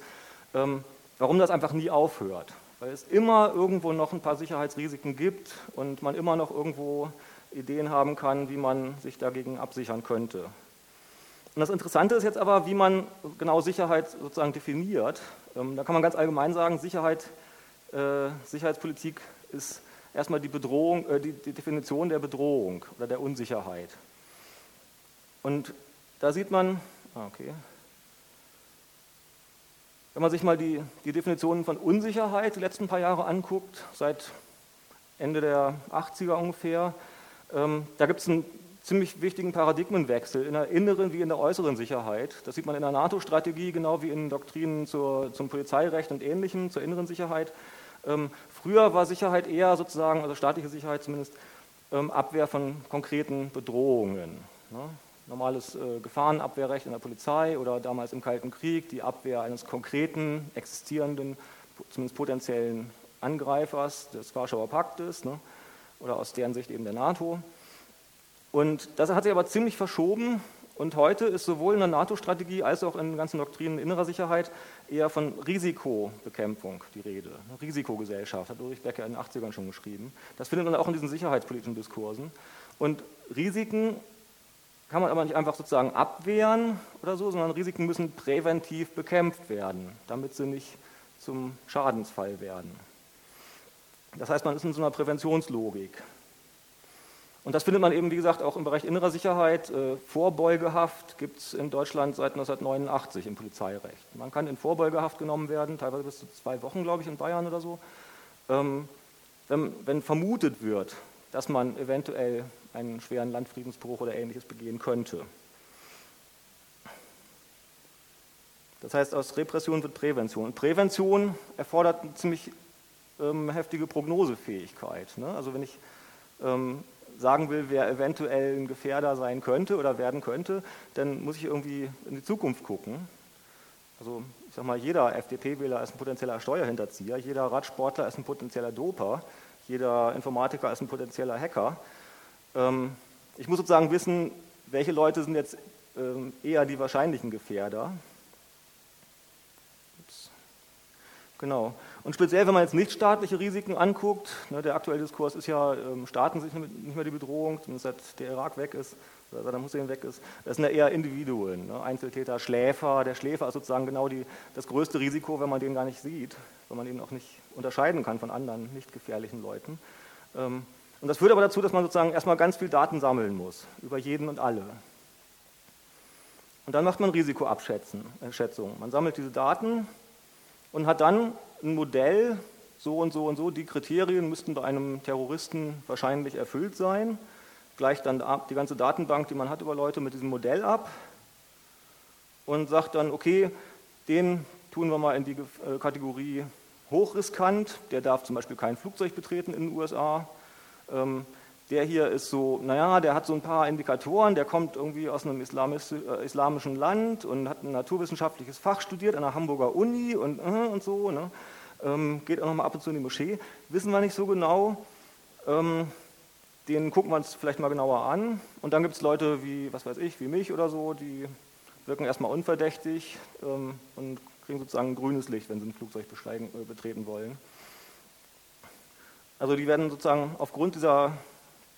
ähm, warum das einfach nie aufhört. Weil es immer irgendwo noch ein paar Sicherheitsrisiken gibt und man immer noch irgendwo Ideen haben kann, wie man sich dagegen absichern könnte. Und das Interessante ist jetzt aber, wie man genau Sicherheit sozusagen definiert. Ähm, da kann man ganz allgemein sagen, Sicherheit, äh, Sicherheitspolitik ist erstmal die, Bedrohung, äh, die, die Definition der Bedrohung oder der Unsicherheit. Und da sieht man, ah, okay, wenn man sich mal die, die Definitionen von Unsicherheit die letzten paar Jahre anguckt, seit Ende der 80er ungefähr, ähm, da gibt es einen ziemlich wichtigen Paradigmenwechsel in der inneren wie in der äußeren Sicherheit. Das sieht man in der NATO-Strategie, genau wie in Doktrinen zur, zum Polizeirecht und Ähnlichem, zur inneren Sicherheit. Ähm, früher war Sicherheit eher sozusagen, also staatliche Sicherheit zumindest, ähm, Abwehr von konkreten Bedrohungen. Ne? Normales äh, Gefahrenabwehrrecht in der Polizei oder damals im Kalten Krieg die Abwehr eines konkreten, existierenden, zumindest potenziellen Angreifers des Warschauer Paktes ne? oder aus deren Sicht eben der NATO. Und das hat sich aber ziemlich verschoben und heute ist sowohl in der NATO-Strategie als auch in ganzen Doktrinen innerer Sicherheit eher von Risikobekämpfung die Rede. Risikogesellschaft, hat Ulrich Becker in den 80ern schon geschrieben. Das findet man auch in diesen sicherheitspolitischen Diskursen. Und Risiken kann man aber nicht einfach sozusagen abwehren oder so, sondern Risiken müssen präventiv bekämpft werden, damit sie nicht zum Schadensfall werden. Das heißt, man ist in so einer Präventionslogik. Und das findet man eben, wie gesagt, auch im Bereich innerer Sicherheit. Äh, Vorbeugehaft gibt es in Deutschland seit 1989 im Polizeirecht. Man kann in Vorbeugehaft genommen werden, teilweise bis zu zwei Wochen, glaube ich, in Bayern oder so, ähm, wenn, wenn vermutet wird, dass man eventuell einen schweren Landfriedensbruch oder ähnliches begehen könnte. Das heißt, aus Repression wird Prävention. Und Prävention erfordert eine ziemlich ähm, heftige Prognosefähigkeit. Ne? Also wenn ich ähm, sagen will, wer eventuell ein Gefährder sein könnte oder werden könnte, dann muss ich irgendwie in die Zukunft gucken. Also ich sag mal, jeder FDP-Wähler ist ein potenzieller Steuerhinterzieher, jeder Radsportler ist ein potenzieller Doper, jeder Informatiker ist ein potenzieller Hacker. Ähm, ich muss sozusagen wissen, welche Leute sind jetzt ähm, eher die wahrscheinlichen Gefährder. Genau. Und speziell, wenn man jetzt nichtstaatliche Risiken anguckt, ne, der aktuelle Diskurs ist ja, ähm, Staaten sind nicht mehr die Bedrohung, zumindest seit der Irak weg ist, oder Saddam Hussein weg ist. Das sind ja eher Individuen, ne, Einzeltäter, Schläfer. Der Schläfer ist sozusagen genau die, das größte Risiko, wenn man den gar nicht sieht, wenn man ihn auch nicht unterscheiden kann von anderen nicht gefährlichen Leuten. Ähm, und das führt aber dazu, dass man sozusagen erstmal ganz viel Daten sammeln muss, über jeden und alle. Und dann macht man Risikoabschätzung. Man sammelt diese Daten und hat dann ein Modell, so und so und so, die Kriterien müssten bei einem Terroristen wahrscheinlich erfüllt sein, gleicht dann die ganze Datenbank, die man hat über Leute, mit diesem Modell ab und sagt dann, okay, den tun wir mal in die äh, Kategorie hochriskant, der darf zum Beispiel kein Flugzeug betreten in den USA. Der hier ist so, naja, der hat so ein paar Indikatoren, der kommt irgendwie aus einem äh, islamischen Land und hat ein naturwissenschaftliches Fach studiert an der Hamburger Uni und, äh, und so, ne? ähm, geht auch noch mal ab und zu in die Moschee, wissen wir nicht so genau. Ähm, den gucken wir uns vielleicht mal genauer an. Und dann gibt es Leute wie, was weiß ich, wie mich oder so, die wirken erstmal unverdächtig ähm, und kriegen sozusagen grünes Licht, wenn sie ein Flugzeug äh, betreten wollen. Also die werden sozusagen aufgrund dieser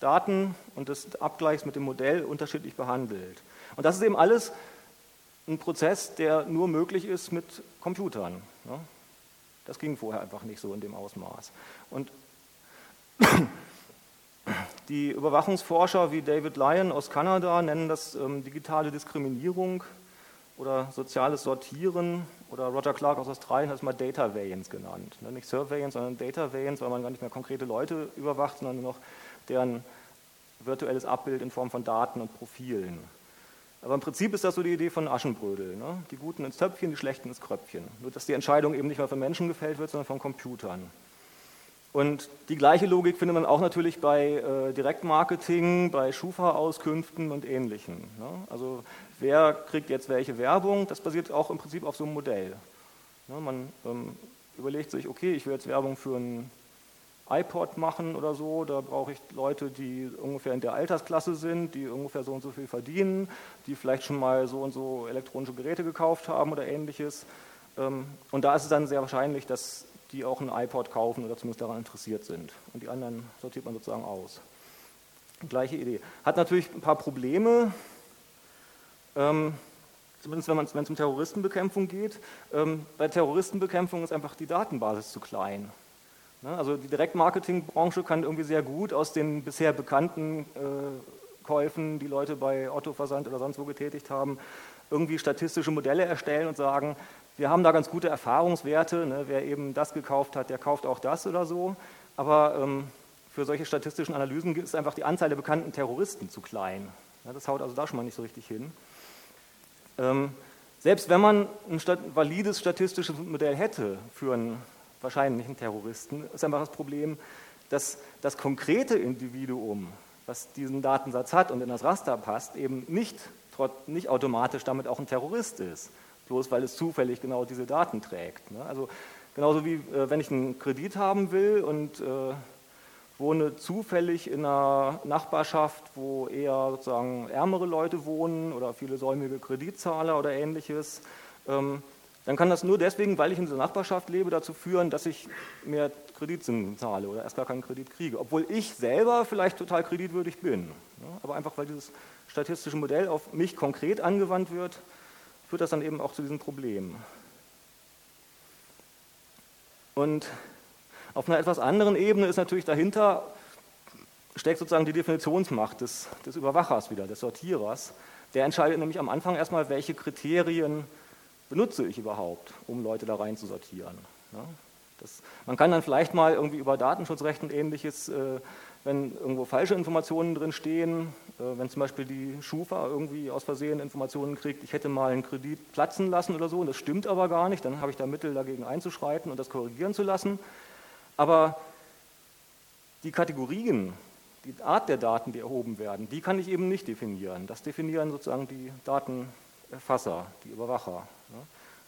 Daten und des Abgleichs mit dem Modell unterschiedlich behandelt. Und das ist eben alles ein Prozess, der nur möglich ist mit Computern. Das ging vorher einfach nicht so in dem Ausmaß. Und die Überwachungsforscher wie David Lyon aus Kanada nennen das ähm, digitale Diskriminierung oder soziales Sortieren oder Roger Clark aus Australien hat es mal Data Variance genannt. Ne? Nicht Surveillance, sondern Data Variance, weil man gar nicht mehr konkrete Leute überwacht, sondern nur noch deren virtuelles Abbild in Form von Daten und Profilen. Aber im Prinzip ist das so die Idee von Aschenbrödel. Ne? Die Guten ins Töpfchen, die Schlechten ins Kröpfchen. Nur, dass die Entscheidung eben nicht mehr von Menschen gefällt wird, sondern von Computern. Und die gleiche Logik findet man auch natürlich bei äh, Direktmarketing, bei Schufa-Auskünften und Ähnlichem. Ne? Also wer kriegt jetzt welche Werbung, das basiert auch im Prinzip auf so einem Modell. Ne? Man ähm, überlegt sich, okay, ich will jetzt Werbung für ein iPod machen oder so, da brauche ich Leute, die ungefähr in der Altersklasse sind, die ungefähr so und so viel verdienen, die vielleicht schon mal so und so elektronische Geräte gekauft haben oder ähnliches. Ähm, und da ist es dann sehr wahrscheinlich, dass die auch ein iPod kaufen oder zumindest daran interessiert sind. Und die anderen sortiert man sozusagen aus. Gleiche Idee. Hat natürlich ein paar Probleme, ähm, zumindest wenn, es um Terroristenbekämpfung geht. Ähm, bei Terroristenbekämpfung ist einfach die Datenbasis zu klein. Ne? Also die Direktmarketingbranche kann irgendwie sehr gut aus den bisher bekannten äh, Käufen, die Leute bei Otto Versand oder sonst wo getätigt haben, irgendwie statistische Modelle erstellen und sagen, wir haben da ganz gute Erfahrungswerte, ne? wer eben das gekauft hat, der kauft auch das oder so, aber ähm, für solche statistischen Analysen ist einfach die Anzahl der bekannten Terroristen zu klein. Ja, das haut also da schon mal nicht so richtig hin. Ähm, selbst wenn man ein valides statistisches Modell hätte für einen wahrscheinlichen Terroristen, ist einfach das Problem, dass das konkrete Individuum, was diesen Datensatz hat und in das Raster passt, eben nicht, nicht automatisch damit auch ein Terrorist ist, bloß weil es zufällig genau diese Daten trägt. Ne? Also genauso wie äh, wenn ich einen Kredit haben will und äh, wohne zufällig in einer Nachbarschaft, wo eher sozusagen ärmere Leute wohnen oder viele säumige Kreditzahler oder ähnliches, ähm, dann kann das nur deswegen, weil ich in dieser Nachbarschaft lebe, dazu führen, dass ich mehr Kreditzinsen zahle oder erst gar keinen Kredit kriege. Obwohl ich selber vielleicht total kreditwürdig bin. Aber einfach weil dieses statistische Modell auf mich konkret angewandt wird, führt das dann eben auch zu diesen Problemen. Und auf einer etwas anderen Ebene ist natürlich dahinter, steckt sozusagen die Definitionsmacht des, des Überwachers wieder, des Sortierers. Der entscheidet nämlich am Anfang erstmal, welche Kriterien benutze ich überhaupt, um Leute da rein zu sortieren. Das, man kann dann vielleicht mal irgendwie über Datenschutzrecht und ähnliches, äh, wenn irgendwo falsche Informationen drin stehen, äh, wenn zum Beispiel die Schufa irgendwie aus Versehen Informationen kriegt, ich hätte mal einen Kredit platzen lassen oder so, und das stimmt aber gar nicht, dann habe ich da Mittel dagegen einzuschreiten und das korrigieren zu lassen. Aber die Kategorien, die Art der Daten, die erhoben werden, die kann ich eben nicht definieren. Das definieren sozusagen die Datenerfasser, die Überwacher.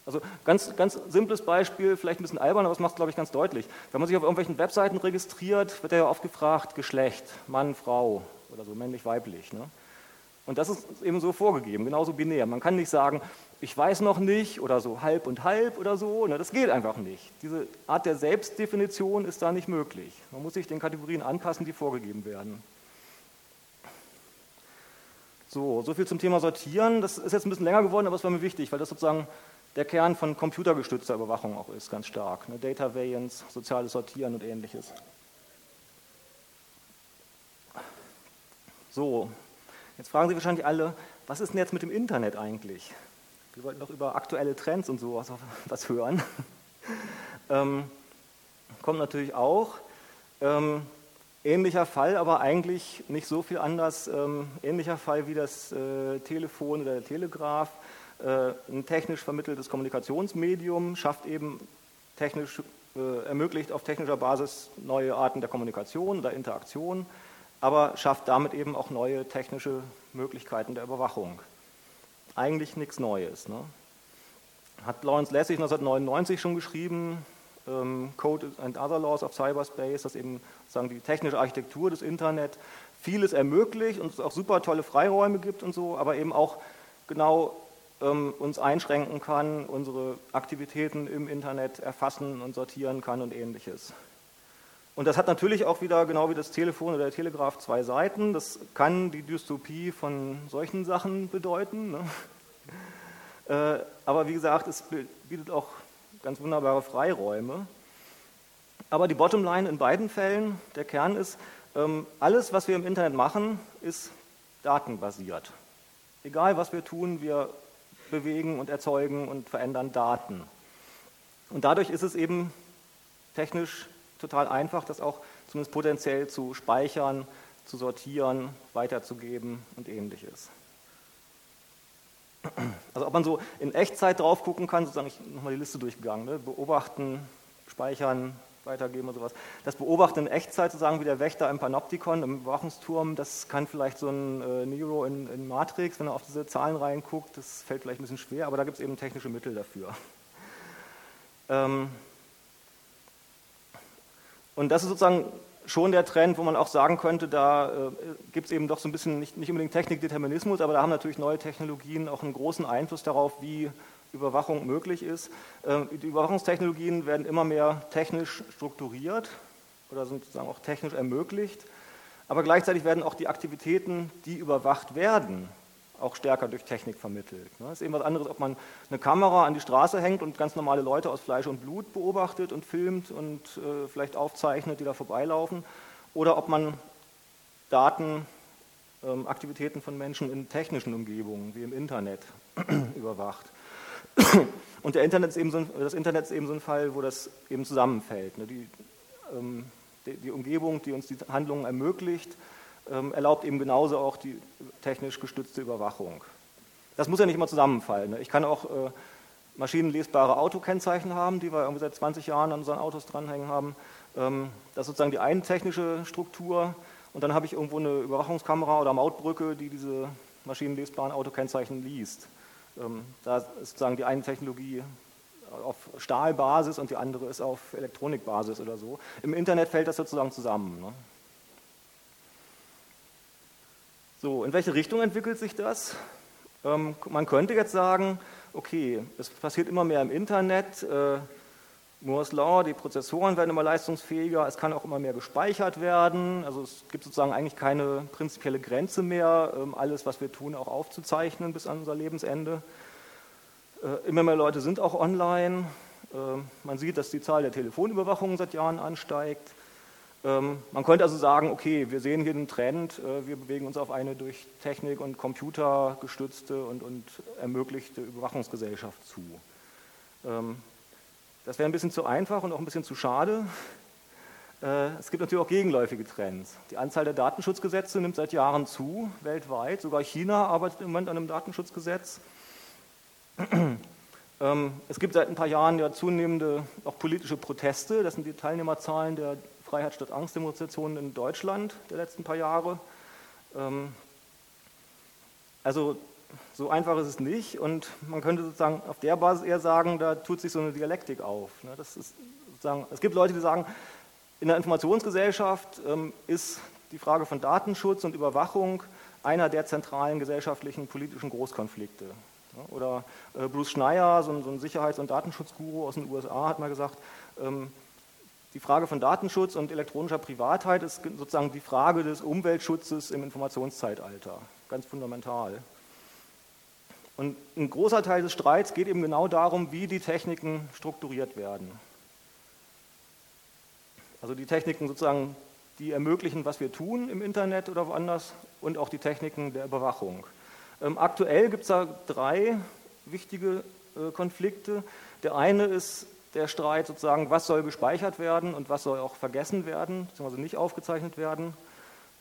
Also ganz, ganz simples Beispiel, vielleicht ein bisschen albern, aber es macht, glaube ich, ganz deutlich. Wenn man sich auf irgendwelchen Webseiten registriert, wird ja oft gefragt, Geschlecht, Mann, Frau oder so, männlich, weiblich. Ne? Und das ist eben so vorgegeben, genauso binär. Man kann nicht sagen, ich weiß noch nicht oder so halb und halb oder so. Ne? Das geht einfach nicht. Diese Art der Selbstdefinition ist da nicht möglich. Man muss sich den Kategorien anpassen, die vorgegeben werden. So, so viel zum Thema Sortieren. Das ist jetzt ein bisschen länger geworden, aber es war mir wichtig, weil das sozusagen der Kern von computergestützter Überwachung auch ist, ganz stark. Ne? Data Variance, soziales Sortieren und ähnliches. So, jetzt fragen Sie wahrscheinlich alle, was ist denn jetzt mit dem Internet eigentlich? Wir wollten doch über aktuelle Trends und sowas was hören. ähm, kommt natürlich auch. Ähm, ähnlicher Fall, aber eigentlich nicht so viel anders. Ähm, ähnlicher Fall wie das äh, Telefon oder der Telegraph. Äh, ein technisch vermitteltes Kommunikationsmedium schafft eben technisch, äh, ermöglicht auf technischer Basis neue Arten der Kommunikation oder Interaktion, aber schafft damit eben auch neue technische Möglichkeiten der Überwachung. Eigentlich nichts Neues. Ne? Hat Lawrence Lessig 1999 schon geschrieben, Code and Other Laws of Cyberspace, dass eben sagen, die technische Architektur des Internet vieles ermöglicht und es auch super tolle Freiräume gibt und so, aber eben auch genau ähm, uns einschränken kann, unsere Aktivitäten im Internet erfassen und sortieren kann und ähnliches. Und das hat natürlich auch wieder, genau wie das Telefon oder der Telegraph, zwei Seiten. Das kann die Dystopie von solchen Sachen bedeuten. Ne? Äh, aber wie gesagt, es bietet auch ganz wunderbare Freiräume. Aber die Bottomline in beiden Fällen, der Kern ist, ähm, alles, was wir im Internet machen, ist datenbasiert. Egal, was wir tun, wir bewegen und erzeugen und verändern Daten. Und dadurch ist es eben technisch total einfach, das auch zumindest potenziell zu speichern, zu sortieren, weiterzugeben und ähnliches. Also ob man so in Echtzeit drauf gucken kann, sozusagen, ich nochmal die Liste durchgegangen, ne? beobachten, speichern, weitergeben und sowas. Das Beobachten in Echtzeit, sozusagen wie der Wächter im Panoptikon, im Überwachungsturm, das kann vielleicht so ein äh, Nero in, in, Matrix, wenn er auf diese Zahlen reinguckt, das fällt vielleicht ein bisschen schwer, aber da gibt es eben technische Mittel dafür. Ähm und das ist sozusagen schon der Trend, wo man auch sagen könnte, da äh, gibt es eben doch so ein bisschen nicht, nicht unbedingt Technikdeterminismus, aber da haben natürlich neue Technologien auch einen großen Einfluss darauf, wie Überwachung möglich ist. Äh, die Überwachungstechnologien werden immer mehr technisch strukturiert oder sind sozusagen auch technisch ermöglicht, aber gleichzeitig werden auch die Aktivitäten, die überwacht werden, auch stärker durch Technik vermittelt. Es ne? ist eben was anderes, ob man eine Kamera an die Straße hängt und ganz normale Leute aus Fleisch und Blut beobachtet und filmt und äh, vielleicht aufzeichnet, die da vorbeilaufen, oder ob man Daten, ähm, Aktivitäten von Menschen in technischen Umgebungen wie im Internet überwacht. Und Internet so ein, das Internet ist eben so ein Fall, wo das eben zusammenfällt. Ne? Die, ähm, die, die Umgebung, die uns die Handlungen ermöglicht, erlaubt eben genauso auch die technisch gestützte Überwachung. Das muss ja nicht immer zusammenfallen. Ne? Ich kann auch äh, maschinenlesbare Autokennzeichen haben, die wir irgendwie seit 20 Jahren an unseren Autos dranhängen haben. Ähm, das ist sozusagen die eine technische Struktur. Und dann habe ich irgendwo eine Überwachungskamera oder Mautbrücke, die diese maschinenlesbaren Autokennzeichen liest. Ähm, da ist sozusagen die eine Technologie auf Stahlbasis und die andere ist auf Elektronikbasis oder so. Im Internet fällt das sozusagen zusammen. Ne? So, in welche Richtung entwickelt sich das? Ähm, man könnte jetzt sagen, okay, es passiert immer mehr im Internet, äh, Moore's Law, die Prozessoren werden immer leistungsfähiger, es kann auch immer mehr gespeichert werden, also es gibt sozusagen eigentlich keine prinzipielle Grenze mehr, ähm, alles, was wir tun, auch aufzuzeichnen bis an unser Lebensende. Äh, immer mehr Leute sind auch online, äh, man sieht, dass die Zahl der Telefonüberwachungen seit Jahren ansteigt. Ähm, man könnte also sagen, okay, wir sehen hier einen Trend, äh, wir bewegen uns auf eine durch Technik und Computer gestützte und, und ermöglichte Überwachungsgesellschaft zu. Ähm, das wäre ein bisschen zu einfach und auch ein bisschen zu schade. Äh, es gibt natürlich auch gegenläufige Trends. Die Anzahl der Datenschutzgesetze nimmt seit Jahren zu, weltweit. Sogar China arbeitet im Moment an einem Datenschutzgesetz. Ähm, es gibt seit ein paar Jahren ja zunehmende auch politische Proteste. Das sind die Teilnehmerzahlen der Freiheit statt Angst Demonstrationen in Deutschland der letzten paar Jahre. Ähm, also so einfach ist es nicht und man könnte sozusagen auf der Basis eher sagen, da tut sich so eine Dialektik auf. Ne? Das ist sozusagen, es gibt Leute, die sagen, in der Informationsgesellschaft ähm, ist die Frage von Datenschutz und Überwachung einer der zentralen gesellschaftlichen politischen Großkonflikte. Oder äh, Bruce Schneier, so ein Sicherheits- und Datenschutzguru aus den USA, hat mal gesagt, ähm, die Frage von Datenschutz und elektronischer Privatheit ist sozusagen die Frage des Umweltschutzes im Informationszeitalter, ganz fundamental. Und ein großer Teil des Streits geht eben genau darum, wie die Techniken strukturiert werden. Also die Techniken sozusagen, die ermöglichen, was wir tun im Internet oder woanders und auch die Techniken der Überwachung. Ähm, aktuell gibt es da drei wichtige äh, Konflikte. Der eine ist der Streit sozusagen, was soll gespeichert werden und was soll auch vergessen werden, beziehungsweise nicht aufgezeichnet werden.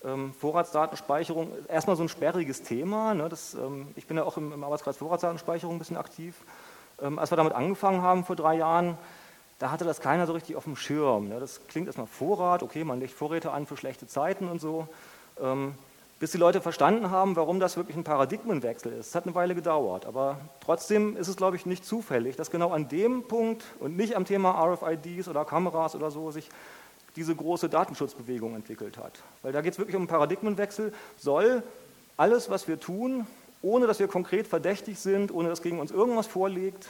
Ähm, Vorratsdatenspeicherung, erstmal so ein sperriges Thema. Ne, das, ähm, ich bin ja auch im, im, Arbeitskreis Vorratsdatenspeicherung ein bisschen aktiv. Ähm, als wir damit angefangen haben vor drei Jahren, da hatte das keiner so richtig auf dem Schirm. Ne, das klingt erstmal Vorrat, okay, man legt Vorräte an für schlechte Zeiten und so. Bis die Leute verstanden haben, warum das wirklich ein Paradigmenwechsel ist. Es hat eine Weile gedauert, aber trotzdem ist es, glaube ich, nicht zufällig, dass genau an dem Punkt und nicht am Thema RFIDs oder Kameras oder so sich diese große Datenschutzbewegung entwickelt hat. Weil da geht es wirklich um einen Paradigmenwechsel. Soll alles, was wir tun, ohne dass wir konkret verdächtig sind, ohne dass gegen uns irgendwas vorliegt,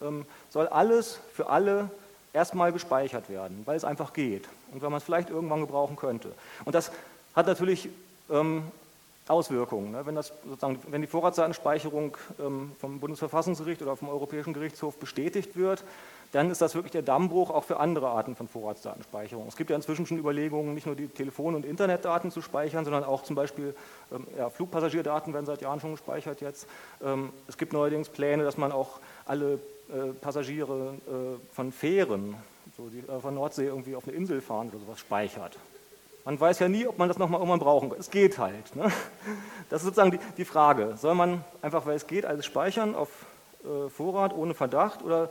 ähm, soll alles für alle erstmal gespeichert werden, weil es einfach geht und weil man es vielleicht irgendwann gebrauchen könnte. Und das hat natürlich ähm, Auswirkungen. Ne? Wenn, das wenn die Vorratsdatenspeicherung ähm, vom Bundesverfassungsgericht oder vom Europäischen Gerichtshof bestätigt wird, dann ist das wirklich der Dammbruch auch für andere Arten von Vorratsdatenspeicherung. Es gibt ja inzwischen schon Überlegungen, nicht nur die Telefon- und Internetdaten zu speichern, sondern auch zum Beispiel ähm, ja, Flugpassagierdaten werden seit Jahren schon gespeichert jetzt. Ähm, es gibt neuerdings Pläne, dass man auch alle äh, Passagiere äh, von Fähren, so die äh, von Nordsee irgendwie auf eine Insel fahren oder sowas, speichert. Man weiß ja nie, ob man das nochmal irgendwann brauchen kann. Es geht halt. Ne? Das ist sozusagen die, die, Frage. Soll man einfach, weil es geht, alles speichern auf äh, Vorrat ohne Verdacht oder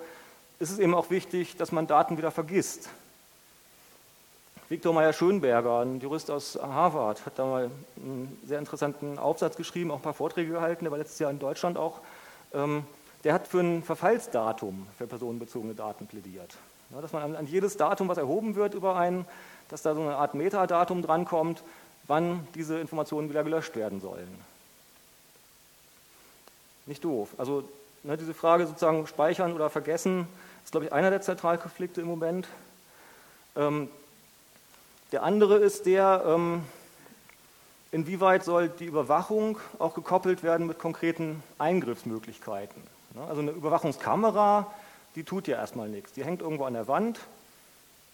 ist es eben auch wichtig, dass man Daten wieder vergisst? Viktor Meyer-Schönberger, ein Jurist aus Harvard, hat da mal einen sehr interessanten Aufsatz geschrieben, auch ein paar Vorträge gehalten, der war letztes Jahr in Deutschland auch. Ähm, der hat für ein Verfallsdatum für personenbezogene Daten plädiert. Ja, dass man an, jedes Datum, was erhoben wird über einen, dass da so eine Art Metadatum drankommt, wann diese Informationen wieder gelöscht werden sollen. Nicht doof. Also ne, diese Frage sozusagen speichern oder vergessen ist, glaube ich, einer der Zentralkonflikte im Moment. Ähm, der andere ist der, ähm, inwieweit soll die Überwachung auch gekoppelt werden mit konkreten Eingriffsmöglichkeiten. Ne? Also eine Überwachungskamera, die tut ja erstmal nichts. Die hängt irgendwo an der Wand,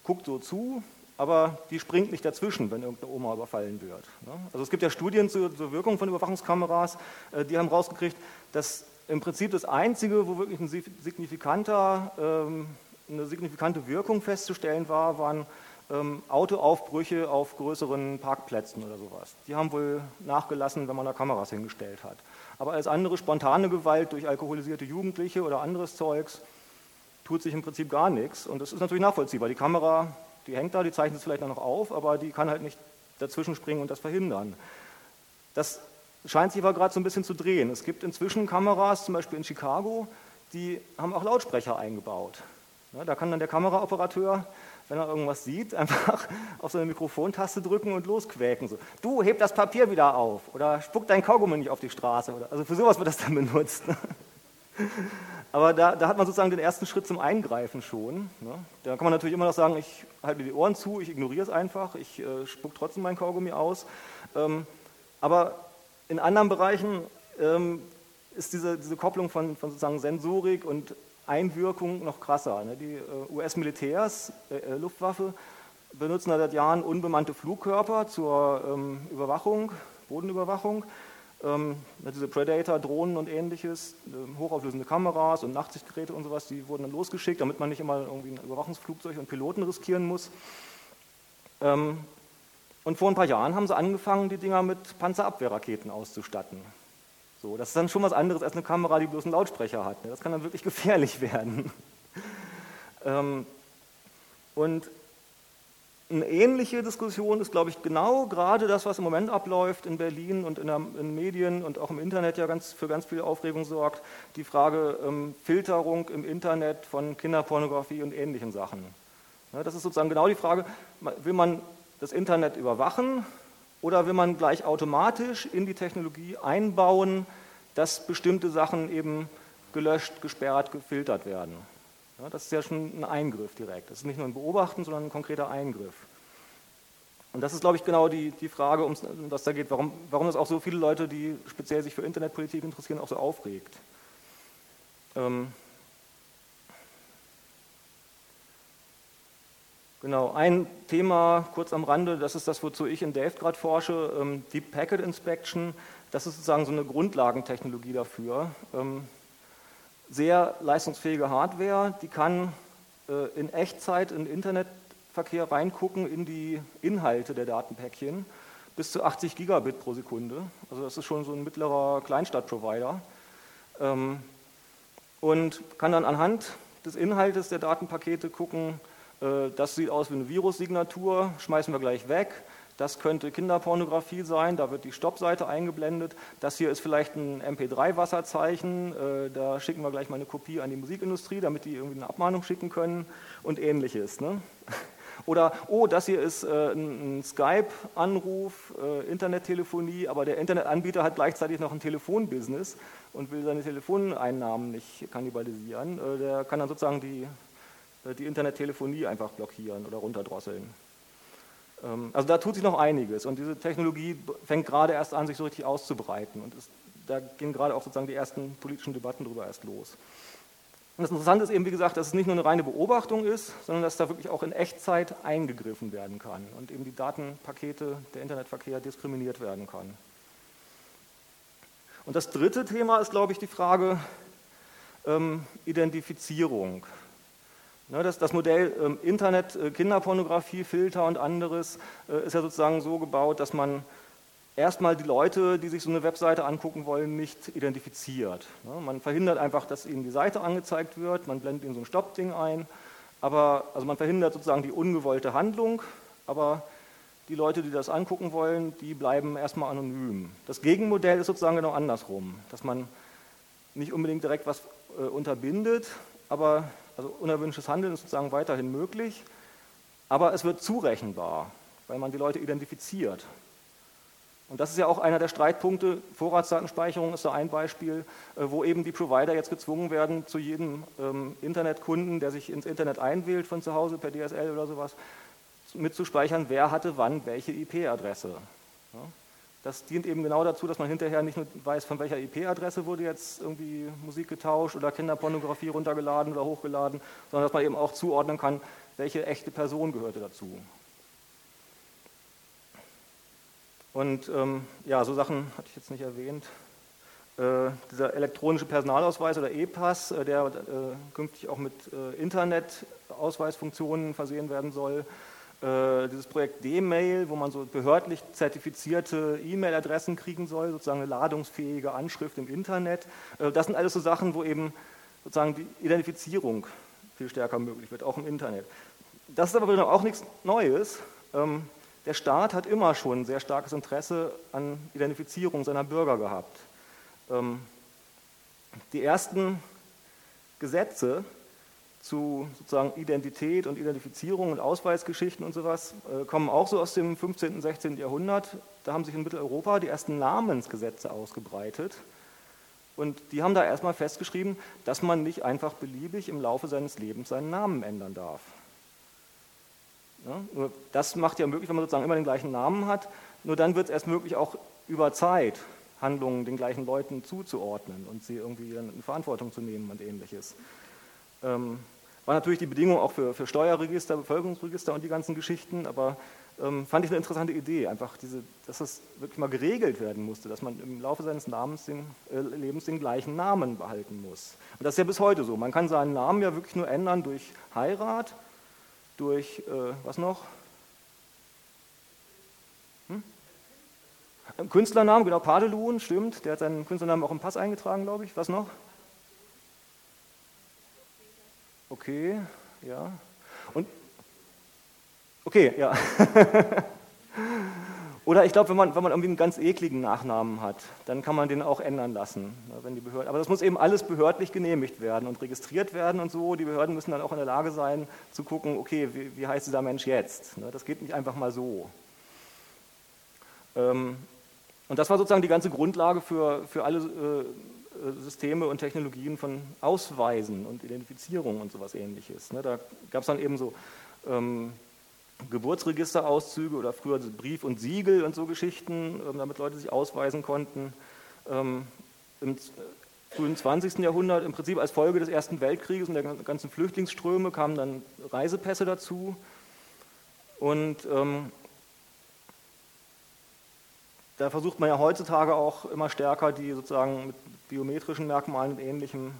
guckt so zu, aber die springt nicht dazwischen, wenn irgendeine Oma überfallen wird. Ne? Also es gibt ja Studien zur, zur Wirkung von Überwachungskameras, äh, die haben rausgekriegt, dass im Prinzip das Einzige, wo wirklich ein signifikanter, ähm, eine signifikante Wirkung festzustellen war, waren ähm, Autoaufbrüche auf größeren Parkplätzen oder sowas. Die haben wohl nachgelassen, wenn man da Kameras hingestellt hat. Aber als andere spontane Gewalt durch alkoholisierte Jugendliche oder anderes Zeugs tut sich im Prinzip gar nichts. Und das ist natürlich nachvollziehbar. Die Kamera, die hängt da, die zeichnet es vielleicht noch auf, aber die kann halt nicht dazwischen springen und das verhindern. Das scheint sich aber gerade so ein bisschen zu drehen. Es gibt inzwischen Kameras, zum Beispiel in Chicago, die haben auch Lautsprecher eingebaut. Ja, da kann dann der Kameraoperateur wenn er irgendwas sieht, einfach auf so eine Mikrofontaste drücken und losquäken. So, du, heb das Papier wieder auf oder spuck dein Kaugummi nicht auf die Straße. Oder, also für sowas wird das dann benutzt. Aber da, da, hat man sozusagen den ersten Schritt zum Eingreifen schon. Ne? Da kann man natürlich immer noch sagen, ich halte mir die Ohren zu, ich ignoriere es einfach, ich äh, spuck trotzdem mein Kaugummi aus. Ähm, aber in anderen Bereichen ähm, ist diese, diese Kopplung von, von sozusagen Sensorik und Einwirkung noch krasser. Ne? Die äh, US-Militärs, äh, äh, Luftwaffe, benutzen seit Jahren unbemannte Flugkörper zur ähm, Überwachung, Bodenüberwachung. Ähm, diese Predator, Drohnen und ähnliches, äh, hochauflösende Kameras und Nachtsichtgeräte und sowas, die wurden dann losgeschickt, damit man nicht immer irgendwie ein Überwachungsflugzeug und Piloten riskieren muss. Ähm, und vor ein paar Jahren haben sie angefangen, die Dinger mit Panzerabwehrraketen auszustatten. So, das ist dann schon was anderes als eine Kamera, die bloß einen Lautsprecher hat. Ne? Das kann dann wirklich gefährlich werden. Ähm, und eine ähnliche Diskussion ist, glaube ich, genau gerade das, was im Moment abläuft in Berlin und in, den Medien und auch im Internet ja ganz, für ganz viel Aufregung sorgt. Die Frage ähm, Filterung im Internet von Kinderpornografie und ähnlichen Sachen. Ja, das ist sozusagen genau die Frage, will man das Internet überwachen oder will man gleich automatisch in die Technologie einbauen, dass bestimmte Sachen eben gelöscht, gesperrt, gefiltert werden? Ja, das ist ja schon ein Eingriff direkt. Das ist nicht nur ein Beobachten, sondern ein konkreter Eingriff. Und das ist, glaube ich, genau die, die Frage, um was da geht, warum, warum das auch so viele Leute, die speziell sich für Internetpolitik interessieren, auch so aufregt. Ähm, Genau, ein Thema kurz am Rande, das ist das, wozu ich in Delft gerade forsche, ähm, Deep Packet Inspection. Das ist sozusagen so eine Grundlagentechnologie dafür. Ähm, sehr leistungsfähige Hardware, die kann äh, in Echtzeit in Internetverkehr reingucken in die Inhalte der Datenpäckchen bis zu 80 Gigabit pro Sekunde. Also das ist schon so ein mittlerer Kleinstadtprovider. Ähm, und kann dann anhand des Inhaltes der Datenpakete gucken, äh, das sieht aus wie eine Virussignatur, schmeißen wir gleich weg. Das könnte Kinderpornografie sein, da wird die Stoppseite eingeblendet. Das hier ist vielleicht ein MP3-Wasserzeichen, äh, da schicken wir gleich mal eine Kopie an die Musikindustrie, damit die irgendwie eine Abmahnung schicken können und ähnliches. Ne? Oder, oh, das hier ist äh, ein, Skype-Anruf, Internettelefonie, aber der Internetanbieter hat gleichzeitig noch ein Telefonbusiness und will seine Telefoneinnahmen nicht kannibalisieren. der kann dann sozusagen die äh, die Internettelefonie einfach blockieren oder runterdrosseln. Ähm, also da tut sich noch einiges und diese Technologie fängt gerade erst an, sich so richtig auszubreiten und es, da gehen gerade auch sozusagen die ersten politischen Debatten darüber erst los. Und das Interessante ist eben, wie gesagt, dass es nicht nur eine reine Beobachtung ist, sondern dass da wirklich auch in Echtzeit eingegriffen werden kann und eben die Datenpakete, der Internetverkehr diskriminiert werden kann. Und das dritte Thema ist, glaube ich, die Frage ähm, Identifizierung. Ne, das, das, Modell ähm, Internet, äh, Kinderpornografie, Filter und anderes äh, ist ja sozusagen so gebaut, dass man erstmal die Leute, die sich so eine Webseite angucken wollen, nicht identifiziert. Ne, man verhindert einfach, dass ihnen die Seite angezeigt wird, man blendet ihnen so ein Stoppding ein, aber also man verhindert sozusagen die ungewollte Handlung aber die Leute, die das angucken wollen, die bleiben erstmal anonym. Das Gegenmodell ist sozusagen genau andersrum, dass man nicht unbedingt direkt was äh, unterbindet, aber also unerwünschtes Handeln ist sozusagen weiterhin möglich, aber es wird zurechenbar, weil man die Leute identifiziert. Und das ist ja auch einer der Streitpunkte. Vorratsdatenspeicherung ist da ein Beispiel, äh, wo eben die Provider jetzt gezwungen werden, zu jedem ähm, Internetkunden, der sich ins Internet einwählt von zu Hause per DSL oder sowas, mitzuspeichern, wer hatte wann welche IP-Adresse. Ja? Das dient eben genau dazu, dass man hinterher nicht nur weiß, von welcher IP-Adresse wurde jetzt irgendwie Musik getauscht oder Kinderpornografie runtergeladen oder hochgeladen, sondern dass man eben auch zuordnen kann, welche echte Person gehörte dazu. Und ähm, ja, so Sachen hatte ich jetzt nicht erwähnt. Äh, dieser elektronische Personalausweis oder E-Pass, äh, der äh, künftig auch mit äh, Internet-Ausweisfunktionen versehen werden soll. Äh, dieses Projekt D-Mail, wo man so behördlich zertifizierte E-Mail-Adressen kriegen soll, sozusagen eine ladungsfähige Anschrift im Internet. Äh, das sind alles so Sachen, wo eben sozusagen die Identifizierung viel stärker möglich wird, auch im Internet. Das ist aber auch nichts Neues. Ähm, der Staat hat immer schon ein sehr starkes Interesse an Identifizierung seiner Bürger gehabt. Ähm, die ersten Gesetze zu sozusagen Identität und Identifizierung und Ausweisgeschichten und sowas äh, kommen auch so aus dem 15. und 16. Jahrhundert. Da haben sich in Mitteleuropa die ersten Namensgesetze ausgebreitet. Und die haben da erstmal festgeschrieben, dass man nicht einfach beliebig im Laufe seines Lebens seinen Namen ändern darf. Ja, nur das macht ja möglich, wenn man sozusagen immer den gleichen Namen hat. Nur dann wird es erst möglich, auch über Zeit Handlungen den gleichen Leuten zuzuordnen und sie irgendwie in Verantwortung zu nehmen und ähnliches. Ähm, war natürlich die Bedingung auch für, für Steuerregister, Bevölkerungsregister und die ganzen Geschichten, aber ähm, fand ich eine interessante Idee, einfach diese, dass das wirklich mal geregelt werden musste, dass man im Laufe seines Namens den, äh, Lebens den gleichen Namen behalten muss. Und das ist ja bis heute so. Man kann seinen Namen ja wirklich nur ändern durch Heirat durch, äh, was noch? Hm? Künstlernamen, genau, Padelun, stimmt. Der hat seinen Künstlernamen auch im Pass eingetragen, glaube ich. Was noch? Okay, ja. Und, okay, ja. Oder ich glaube, wenn man, wenn man irgendwie einen ganz ekligen Nachnamen hat, dann kann man den auch ändern lassen. Ne, wenn die Behörden, aber das muss eben alles behördlich genehmigt werden und registriert werden und so. Die Behörden müssen dann auch in der Lage sein, zu gucken, okay, wie, wie heißt dieser Mensch jetzt? Ne, das geht nicht einfach mal so. Ähm, und das war sozusagen die ganze Grundlage für, für alle äh, Systeme und Technologien von Ausweisen und Identifizierung und sowas ähnliches. Ne, da gab es dann eben so ähm, Geburtsregisterauszüge oder früher Brief und Siegel und so Geschichten, ähm, damit Leute sich ausweisen konnten. Ähm, Im äh, frühen 20. Jahrhundert, im Prinzip als Folge des Ersten Weltkrieges und der ganzen Flüchtlingsströme, kamen dann Reisepässe dazu. Und ähm, da versucht man ja heutzutage auch immer stärker, die sozusagen mit biometrischen Merkmalen und Ähnlichem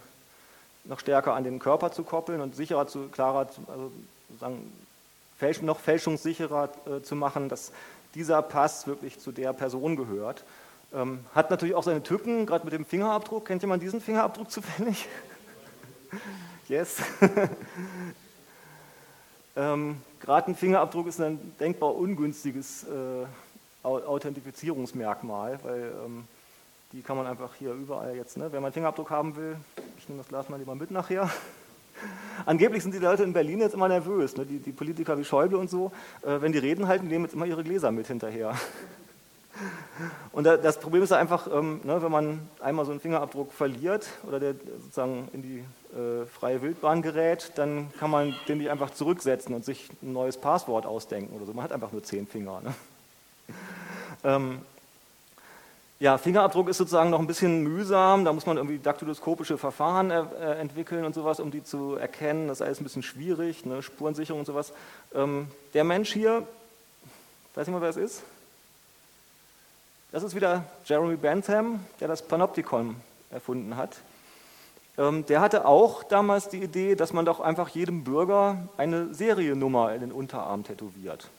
noch stärker an den Körper zu koppeln und sicherer zu, klarer, also sozusagen noch fälschungssicherer äh, zu machen, dass dieser Pass wirklich zu der Person gehört. Ähm, hat natürlich auch seine Tücken, gerade mit dem Fingerabdruck. Kennt jemand diesen Fingerabdruck zufällig? yes. ähm, gerade ein Fingerabdruck ist ein denkbar ungünstiges äh, Authentifizierungsmerkmal, weil ähm, die kann man einfach hier überall jetzt, ne? wenn man einen Fingerabdruck haben will, ich nehme das Glas mal lieber mit nachher, Angeblich sind die Leute in Berlin jetzt immer nervös, ne? die, die, Politiker wie Schäuble und so, äh, wenn die Reden halten, nehmen jetzt immer ihre Gläser mit hinterher. Und das Problem ist einfach, ähm, ne, wenn man einmal so einen Fingerabdruck verliert oder der sozusagen in die äh, freie Wildbahn gerät, dann kann man den nicht einfach zurücksetzen und sich ein neues Passwort ausdenken oder so. Man hat einfach nur zehn Finger. Ne? Ähm, ja, Fingerabdruck ist sozusagen noch ein bisschen mühsam, da muss man irgendwie daktyloskopische Verfahren äh, entwickeln und sowas, um die zu erkennen. Das ist alles ein bisschen schwierig, ne? Spurensicherung und sowas. Ähm, der Mensch hier, weiß nicht mal, wer es ist? Das ist wieder Jeremy Bentham, der das Panoptikon erfunden hat. Ähm, der hatte auch damals die Idee, dass man doch einfach jedem Bürger eine Seriennummer in den Unterarm tätowiert.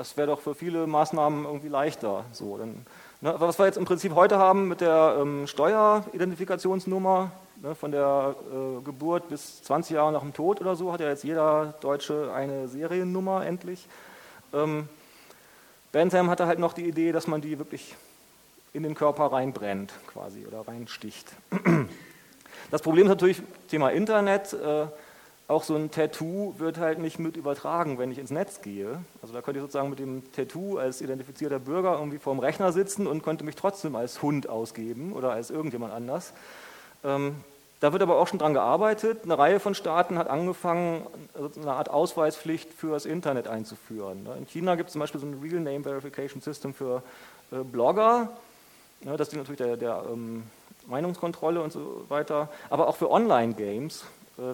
Das wäre doch für viele Maßnahmen irgendwie leichter. So, dann Ne, was wir jetzt im Prinzip heute haben mit der ähm, Steueridentifikationsnummer, ne, von der äh, Geburt bis 20 Jahre nach dem Tod oder so, hat ja jetzt jeder Deutsche eine Seriennummer endlich. Ähm, Bentham hatte halt noch die Idee, dass man die wirklich in den Körper reinbrennt quasi oder reinsticht. Das Problem ist natürlich Thema Internet. Äh, auch so ein Tattoo wird halt nicht mit übertragen, wenn ich ins Netz gehe. Also da könnte ich sozusagen mit dem Tattoo als identifizierter Bürger irgendwie vorm Rechner sitzen und könnte mich trotzdem als Hund ausgeben oder als irgendjemand anders. Ähm, da wird aber auch schon dran gearbeitet. Eine Reihe von Staaten hat angefangen, eine Art Ausweispflicht für das Internet einzuführen. In China gibt es zum Beispiel so ein Real Name Verification System für äh, Blogger. Das dient natürlich der, der ähm, Meinungskontrolle und so weiter, aber auch für Online-Games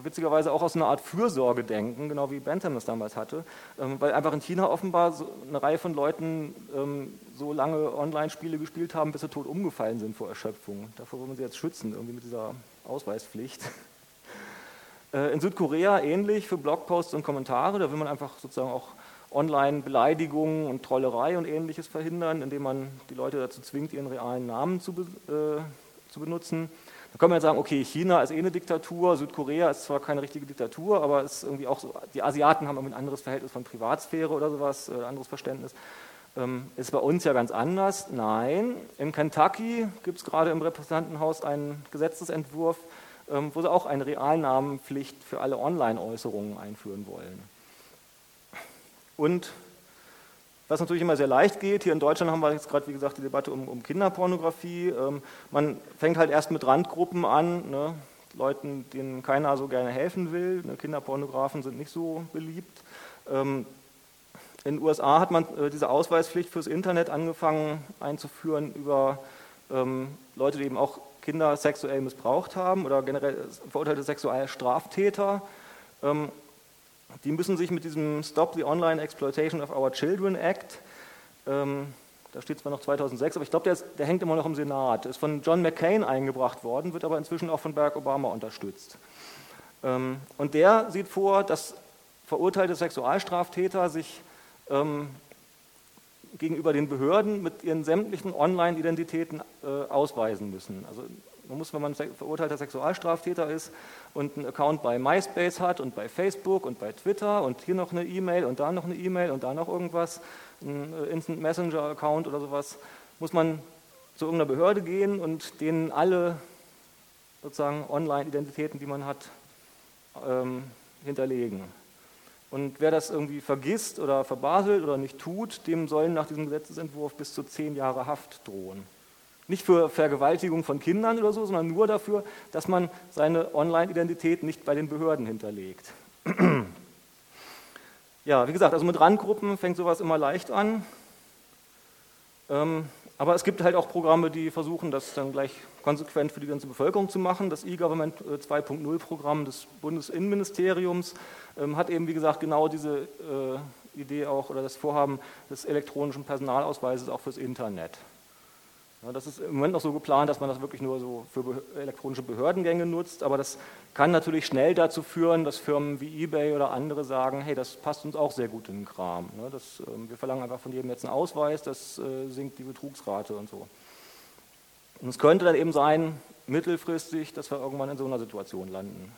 witzigerweise auch aus einer Art Fürsorge denken, genau wie Bentham das damals hatte, ähm, weil einfach in China offenbar eine Reihe von Leuten ähm, so lange Online-Spiele gespielt haben, bis sie tot umgefallen sind vor Erschöpfung. Davor wollen wir sie jetzt schützen, irgendwie mit dieser Ausweispflicht. Äh, in Südkorea ähnlich für Blogposts und Kommentare, da will man einfach sozusagen auch Online-Beleidigungen und Trollerei und ähnliches verhindern, indem man die Leute dazu zwingt, ihren realen Namen zu, äh, zu benutzen. Da kann man jetzt sagen, okay, China ist eh eine Diktatur, Südkorea ist zwar keine richtige Diktatur, aber ist irgendwie auch so, die Asiaten haben ein anderes Verhältnis von Privatsphäre oder sowas, ein äh, anderes Verständnis. Ähm, ist bei uns ja ganz anders. Nein, in Kentucky gibt es gerade im Repräsentantenhaus einen Gesetzesentwurf, ähm, wo sie auch eine Realnamenpflicht für alle Online-Äußerungen einführen wollen. Und was natürlich immer sehr leicht geht, hier in Deutschland haben wir jetzt gerade, wie gesagt, die Debatte um, um Kinderpornografie. Ähm, man fängt halt erst mit Randgruppen an, ne? Leuten, denen keiner so gerne helfen will. Ne? Kinderpornografen sind nicht so beliebt. Ähm, in den USA hat man äh, diese Ausweispflicht fürs Internet angefangen einzuführen über ähm, Leute, die eben auch Kinder sexuell missbraucht haben oder generell verurteilte Sexualstraftäter. Ähm, die müssen sich mit diesem Stop the Online Exploitation of Our Children Act, ähm, da steht zwar noch 2006, aber ich glaube, der, der, hängt immer noch im Senat, ist von John McCain eingebracht worden, wird aber inzwischen auch von Barack Obama unterstützt. Ähm, und der sieht vor, dass verurteilte Sexualstraftäter sich ähm, gegenüber den Behörden mit ihren sämtlichen Online-Identitäten äh, ausweisen müssen. Also man muss, wenn man verurteilter Sexualstraftäter ist und einen Account bei MySpace hat und bei Facebook und bei Twitter und hier noch eine E-Mail und da noch eine E-Mail und da noch irgendwas, ein äh, Instant Messenger-Account oder sowas, muss man zu irgendeiner Behörde gehen und denen alle sozusagen Online-Identitäten, die man hat, ähm, hinterlegen. Und wer das irgendwie vergisst oder verbaselt oder nicht tut, dem sollen nach diesem Gesetzesentwurf bis zu zehn Jahre Haft drohen. Nicht für Vergewaltigung von Kindern oder so, sondern nur dafür, dass man seine Online-Identität nicht bei den Behörden hinterlegt. ja, wie gesagt, also mit Randgruppen fängt sowas immer leicht an. Ähm, aber es gibt halt auch Programme, die versuchen, das dann gleich konsequent für die ganze Bevölkerung zu machen. Das E-Government 2.0-Programm äh, des Bundesinnenministeriums ähm, hat eben, wie gesagt, genau diese äh, Idee auch oder das Vorhaben des elektronischen Personalausweises auch fürs Internet. Das ist im Moment noch so geplant, dass man das wirklich nur so für elektronische Behördengänge nutzt, aber das kann natürlich schnell dazu führen, dass Firmen wie eBay oder andere sagen, hey, das passt uns auch sehr gut in den Kram. Ne? Das, ähm, wir verlangen einfach von jedem jetzt einen Ausweis, das äh, sinkt die Betrugsrate und so. Und es könnte dann eben sein, mittelfristig, dass wir irgendwann in so einer Situation landen.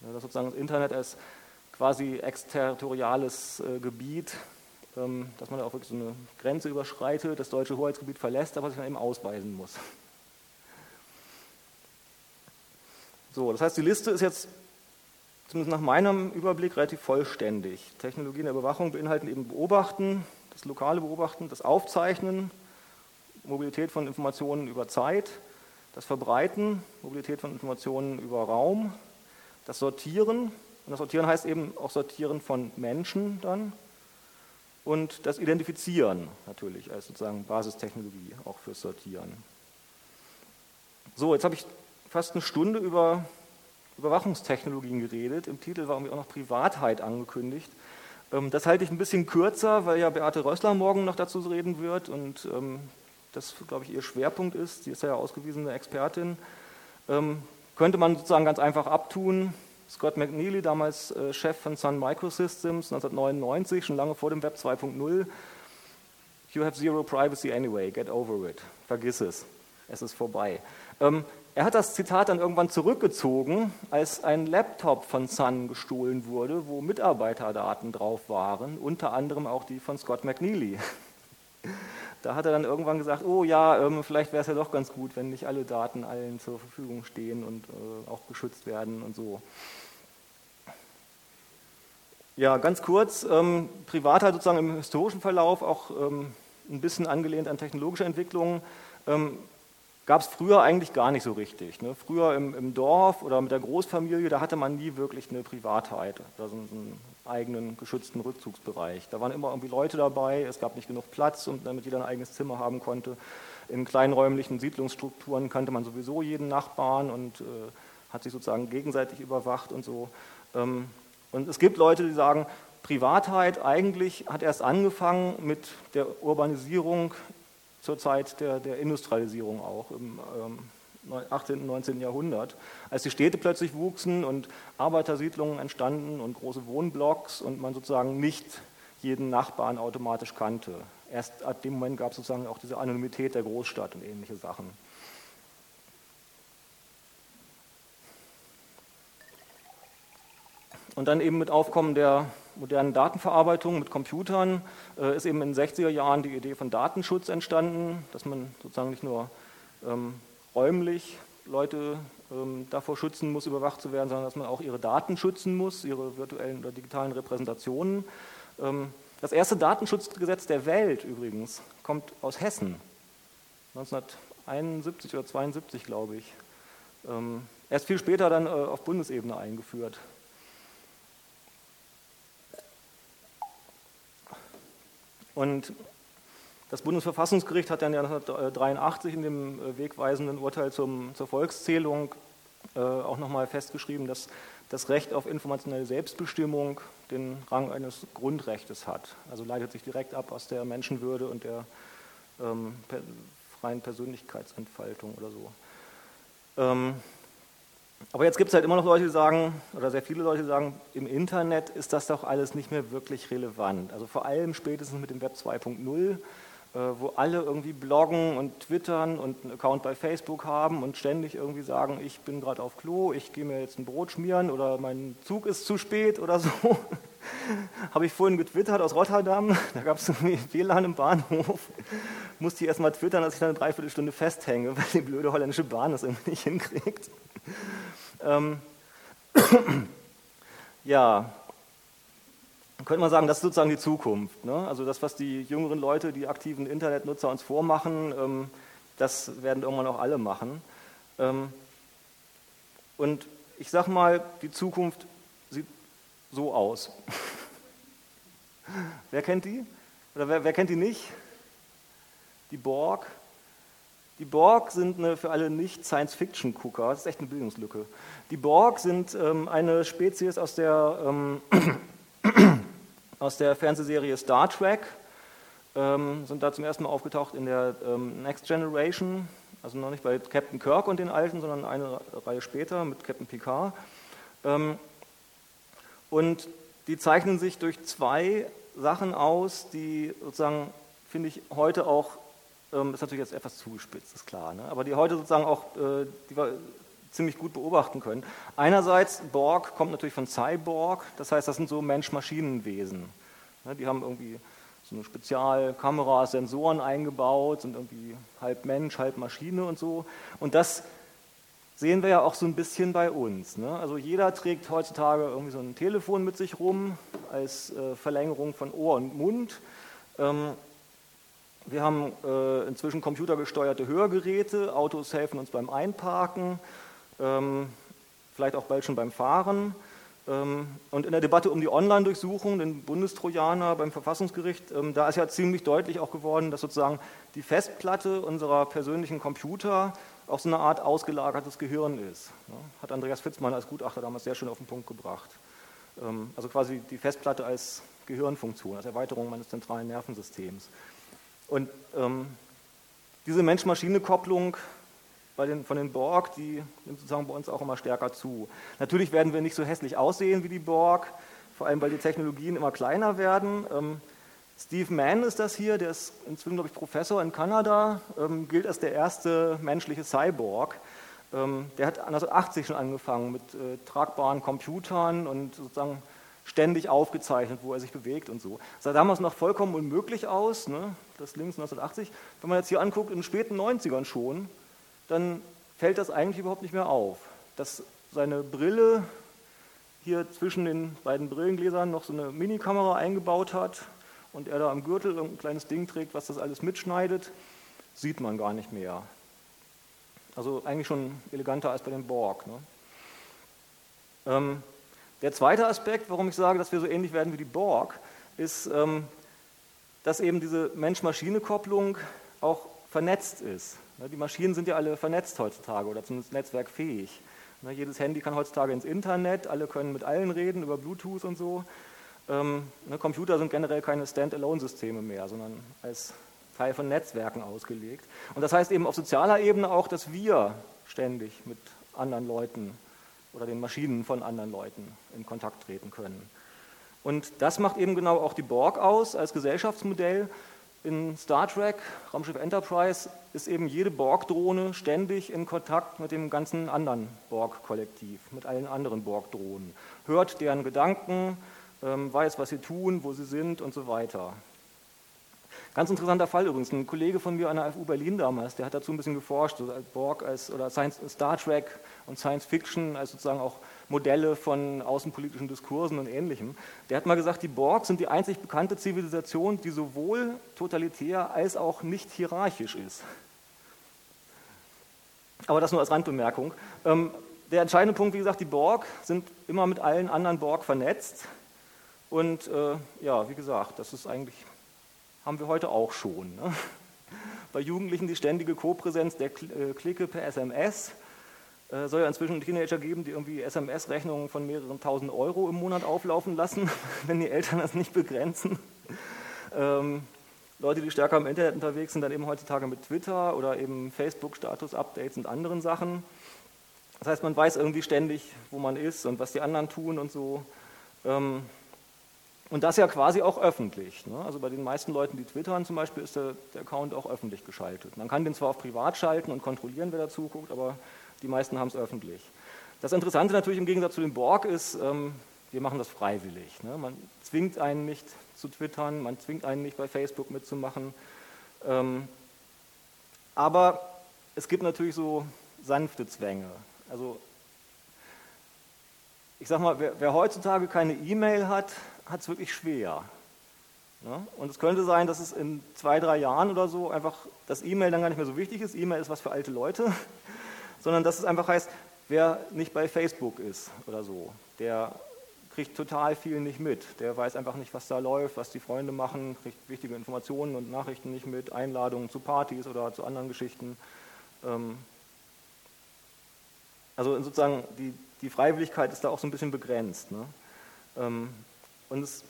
Dass sozusagen das Internet als quasi exterritoriales äh, Gebiet dass man da auch wirklich so eine Grenze überschreitet, das deutsche Hoheitsgebiet verlässt, aber sich dann eben ausweisen muss. So, das heißt, die Liste ist jetzt zumindest nach meinem Überblick relativ vollständig. Technologien der Überwachung beinhalten eben Beobachten, das lokale Beobachten, das Aufzeichnen, Mobilität von Informationen über Zeit, das Verbreiten, Mobilität von Informationen über Raum, das Sortieren, und das Sortieren heißt eben auch Sortieren von Menschen dann, und das Identifizieren natürlich als sozusagen Basistechnologie auch fürs Sortieren. So, jetzt habe ich fast eine Stunde über Überwachungstechnologien geredet. Im Titel war irgendwie auch noch Privatheit angekündigt. Ähm, das halte ich ein bisschen kürzer, weil ja Beate Rössler morgen noch dazu reden wird und ähm, das, glaube ich, ihr Schwerpunkt ist. Sie ist ja ausgewiesene Expertin. Ähm, könnte man sozusagen ganz einfach abtun. Scott McNeely, damals äh, Chef von Sun Microsystems, 1999, schon lange vor dem Web 2.0. You have zero privacy anyway, get over it. Vergiss es. Es ist vorbei. Ähm, er hat das Zitat dann irgendwann zurückgezogen, als ein Laptop von Sun gestohlen wurde, wo Mitarbeiterdaten drauf waren, unter anderem auch die von Scott McNeely. Da hat er dann irgendwann gesagt, oh ja, ähm, vielleicht wäre es ja doch ganz gut, wenn nicht alle Daten allen zur Verfügung stehen und äh, auch geschützt werden und so. Ja, ganz kurz, ähm, Privatheit sozusagen im historischen Verlauf, auch ähm, ein bisschen angelehnt an technologische Entwicklungen, ähm, gab es früher eigentlich gar nicht so richtig. Ne? Früher im, im, Dorf oder mit der Großfamilie, da hatte man nie wirklich eine Privatheit, also einen eigenen geschützten Rückzugsbereich. Da waren immer irgendwie Leute dabei, es gab nicht genug Platz, damit jeder ein eigenes Zimmer haben konnte. In kleinräumlichen Siedlungsstrukturen kannte man sowieso jeden Nachbarn und äh, hat sich sozusagen gegenseitig überwacht und so. Ähm, und es gibt Leute, die sagen, Privatheit eigentlich hat erst angefangen mit der Urbanisierung zur Zeit der, der Industrialisierung auch im ähm, 18. und 19. Jahrhundert, als die Städte plötzlich wuchsen und Arbeitersiedlungen entstanden und große Wohnblocks und man sozusagen nicht jeden Nachbarn automatisch kannte. Erst ab dem Moment gab es sozusagen auch diese Anonymität der Großstadt und ähnliche Sachen. Und dann eben mit Aufkommen der modernen Datenverarbeitung mit Computern äh, ist eben in den 60er Jahren die Idee von Datenschutz entstanden, dass man sozusagen nicht nur ähm, räumlich Leute ähm, davor schützen muss, überwacht zu werden, sondern dass man auch ihre Daten schützen muss, ihre virtuellen oder digitalen Repräsentationen. Ähm, das erste Datenschutzgesetz der Welt übrigens kommt aus Hessen, 1971 oder 72 glaube ich. Ähm, erst viel später dann äh, auf Bundesebene eingeführt. Und das Bundesverfassungsgericht hat dann 1983 in dem äh, wegweisenden Urteil zum, zur Volkszählung äh, auch nochmal festgeschrieben, dass das Recht auf informationelle Selbstbestimmung den Rang eines Grundrechtes hat. Also leitet sich direkt ab aus der Menschenwürde und der ähm, per, freien Persönlichkeitsentfaltung oder so. Ähm, aber jetzt gibt es halt immer noch Leute, die sagen, oder sehr viele Leute, die sagen, im Internet ist das doch alles nicht mehr wirklich relevant. Also vor allem spätestens mit dem Web 2.0, äh, wo alle irgendwie bloggen und twittern und einen Account bei Facebook haben und ständig irgendwie sagen, ich bin gerade auf Klo, ich gehe mir jetzt ein Brot schmieren oder mein Zug ist zu spät oder so. Habe ich vorhin getwittert aus Rotterdam, da gab es irgendwie WLAN im Bahnhof. Musste ich erst mal twittern, dass ich dann eine Dreiviertelstunde festhänge, weil die blöde holländische Bahn das irgendwie nicht hinkriegt. Ähm, ja, könnte man sagen, das ist sozusagen die Zukunft. Ne? Also das, was die jüngeren Leute, die aktiven Internetnutzer uns vormachen, ähm, das werden irgendwann auch alle machen. Ähm, und ich sage mal, die Zukunft sieht so aus. wer kennt die? Oder wer, wer kennt die nicht? Die Borg, die Borg sind eine, für alle Nicht-Science-Fiction-Gucker, das ist echt eine Bildungslücke. Die Borg sind ähm, eine Spezies aus der, ähm, aus der Fernsehserie Star Trek, ähm, sind da zum ersten Mal aufgetaucht in der ähm, Next Generation, also noch nicht bei Captain Kirk und den Alten, sondern eine Reihe später mit Captain Picard. Ähm, und die zeichnen sich durch zwei Sachen aus, die sozusagen, finde ich, heute auch ähm, ist natürlich jetzt etwas zugespitzt, ist klar, ne? aber die heute sozusagen auch äh, die wir ziemlich gut beobachten können. Einerseits, Borg kommt natürlich von Cyborg, das heißt, das sind so Mensch-Maschinen-Wesen. Ne? Die haben irgendwie so eine Spezialkamera, Sensoren eingebaut, sind irgendwie halb Mensch, halb Maschine und so. Und das sehen wir ja auch so ein bisschen bei uns. Ne? Also jeder trägt heutzutage irgendwie so ein Telefon mit sich rum als äh, Verlängerung von Ohr und Mund. Ähm, wir haben äh, inzwischen computergesteuerte Hörgeräte, Autos helfen uns beim Einparken, ähm, vielleicht auch bald schon beim Fahren. Ähm, und in der Debatte um die Online-Durchsuchung, den Bundestrojaner beim Verfassungsgericht, ähm, da ist ja ziemlich deutlich auch geworden, dass sozusagen die Festplatte unserer persönlichen Computer auch so eine Art ausgelagertes Gehirn ist. Ja, hat Andreas Fitzmann als Gutachter damals sehr schön auf den Punkt gebracht. Ähm, also quasi die Festplatte als Gehirnfunktion, als Erweiterung meines zentralen Nervensystems. Und ähm, diese Mensch-Maschine-Kopplung von den Borg, die nimmt sozusagen bei uns auch immer stärker zu. Natürlich werden wir nicht so hässlich aussehen wie die Borg, vor allem weil die Technologien immer kleiner werden. Ähm, Steve Mann ist das hier, der ist inzwischen, glaube ich, Professor in Kanada, ähm, gilt als der erste menschliche Cyborg. ähm, der hat 1980 schon angefangen mit äh, tragbaren Computern und sozusagen ständig aufgezeichnet, wo er sich bewegt und so. Das sah damals noch vollkommen unmöglich aus, ne? Das links 1980. Wenn man jetzt hier anguckt, in den späten 90ern schon, dann fällt das eigentlich überhaupt nicht mehr auf. Dass seine Brille hier zwischen den beiden Brillengläsern noch so eine Minikamera eingebaut hat und er da am Gürtel ein kleines Ding trägt, was das alles mitschneidet, sieht man gar nicht mehr. Also eigentlich schon eleganter als bei den Borg. Ne? Ähm, der zweite Aspekt, warum ich sage, dass wir so ähnlich werden wie die Borg, ist, ähm, dass eben diese Mensch-Maschine-Kopplung auch vernetzt ist. Ne, die Maschinen sind ja alle vernetzt heutzutage oder zumindest netzwerkfähig. Ne, jedes Handy kann heutzutage ins Internet, alle können mit allen reden über Bluetooth und so. Ähm, ne, Computer sind generell keine Standalone-Systeme mehr, sondern als Teil von Netzwerken ausgelegt. Und das heißt eben auf sozialer Ebene auch, dass wir ständig mit anderen Leuten oder den Maschinen von anderen Leuten in Kontakt treten können. Und das macht eben genau auch die Borg aus als Gesellschaftsmodell. In Star Trek, Raumschiff Enterprise, ist eben jede Borg-Drohne ständig in Kontakt mit dem ganzen anderen Borg-Kollektiv, mit allen anderen Borg-Drohnen, hört deren Gedanken, ähm, weiß, was sie tun, wo sie sind und so weiter. Ganz interessanter Fall übrigens. Ein Kollege von mir an der FU Berlin damals, der hat dazu ein bisschen geforscht, so Borg als, oder Science, Star Trek und Science Fiction als sozusagen auch Modelle von außenpolitischen Diskursen und Ähnlichem. Der hat mal gesagt, die Borg sind die einzig bekannte Zivilisation, die sowohl totalitär als auch nicht hierarchisch ist. Aber das nur als Randbemerkung. Ähm, der entscheidende Punkt, wie gesagt, die Borg sind immer mit allen anderen Borg vernetzt. Und äh, ja, wie gesagt, das ist eigentlich haben wir heute auch schon. Ne? Bei Jugendlichen die ständige Kopräsenz der äh, Clique per SMS. Äh, soll ja inzwischen Teenager geben, die irgendwie SMS-Rechnungen von mehreren tausend Euro im Monat auflaufen lassen, wenn die Eltern das nicht begrenzen. Ähm, Leute, die stärker im Internet unterwegs sind, dann eben heutzutage mit Twitter oder eben Facebook-Status-Updates und anderen Sachen. Das heißt, man weiß irgendwie ständig, wo man ist und was die anderen tun und so. Ähm, und das ja quasi auch öffentlich. Ne? Also bei den meisten Leuten, die twittern zum Beispiel, ist der, der, Account auch öffentlich geschaltet. Man kann den zwar auf privat schalten und kontrollieren, wer da zuguckt, aber die meisten haben es öffentlich. Das Interessante natürlich im Gegensatz zu dem Borg ist, ähm, wir machen das freiwillig. Ne? Man zwingt einen nicht zu twittern, man zwingt einen nicht bei Facebook mitzumachen. Ähm, aber es gibt natürlich so sanfte Zwänge. Also ich sag mal, wer, wer heutzutage keine E-Mail hat, hat es wirklich schwer. Ne? Und es könnte sein, dass es in zwei, drei Jahren oder so einfach das E-Mail dann gar nicht mehr so wichtig ist. E-Mail ist was für alte Leute, sondern dass es einfach heißt, wer nicht bei Facebook ist oder so, der kriegt total viel nicht mit. Der weiß einfach nicht, was da läuft, was die Freunde machen, kriegt wichtige Informationen und Nachrichten nicht mit, Einladungen zu Partys oder zu anderen Geschichten. Ähm, also sozusagen die, die Freiwilligkeit ist da auch so ein bisschen begrenzt. Ne? Ähm, und es,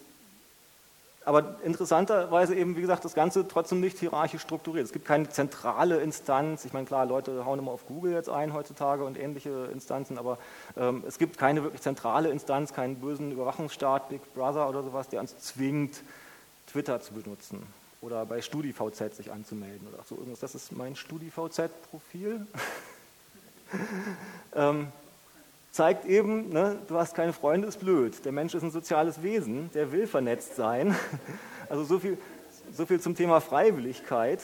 aber interessanterweise eben, wie gesagt, das Ganze trotzdem nicht hierarchisch strukturiert. Es gibt keine zentrale Instanz. Ich meine, klar, Leute hauen immer auf Google jetzt ein heutzutage und ähnliche Instanzen, aber ähm, es gibt keine wirklich zentrale Instanz, keinen bösen Überwachungsstaat, Big Brother oder sowas, der uns zwingt, Twitter zu benutzen oder bei StudiVZ sich anzumelden oder so. Das ist mein StudiVZ-Profil. ähm, zeigt eben, ne, du hast keine Freunde, ist blöd. Der Mensch ist ein soziales Wesen, der will vernetzt sein. Also so viel, so viel zum Thema Freiwilligkeit.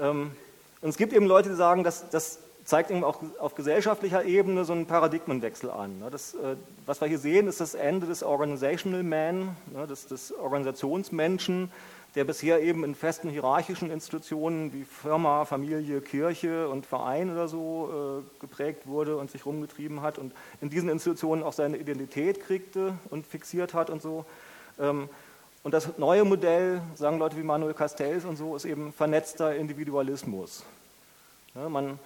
Ähm, und es gibt eben Leute, die sagen, dass, das zeigt eben auch auf gesellschaftlicher Ebene so einen Paradigmenwechsel an. Ne. Das, äh, was wir hier sehen, ist das Ende des Organizational Man, ne, des, des Organisationsmenschen, der bisher eben in festen hierarchischen Institutionen wie Firma, Familie, Kirche und Verein oder so äh, geprägt wurde und sich rumgetrieben hat und in diesen Institutionen auch seine Identität kriegte und fixiert hat und so. Ähm, und das neue Modell, sagen Leute wie Manuel Castells und so, ist eben vernetzter Individualismus. Ja, man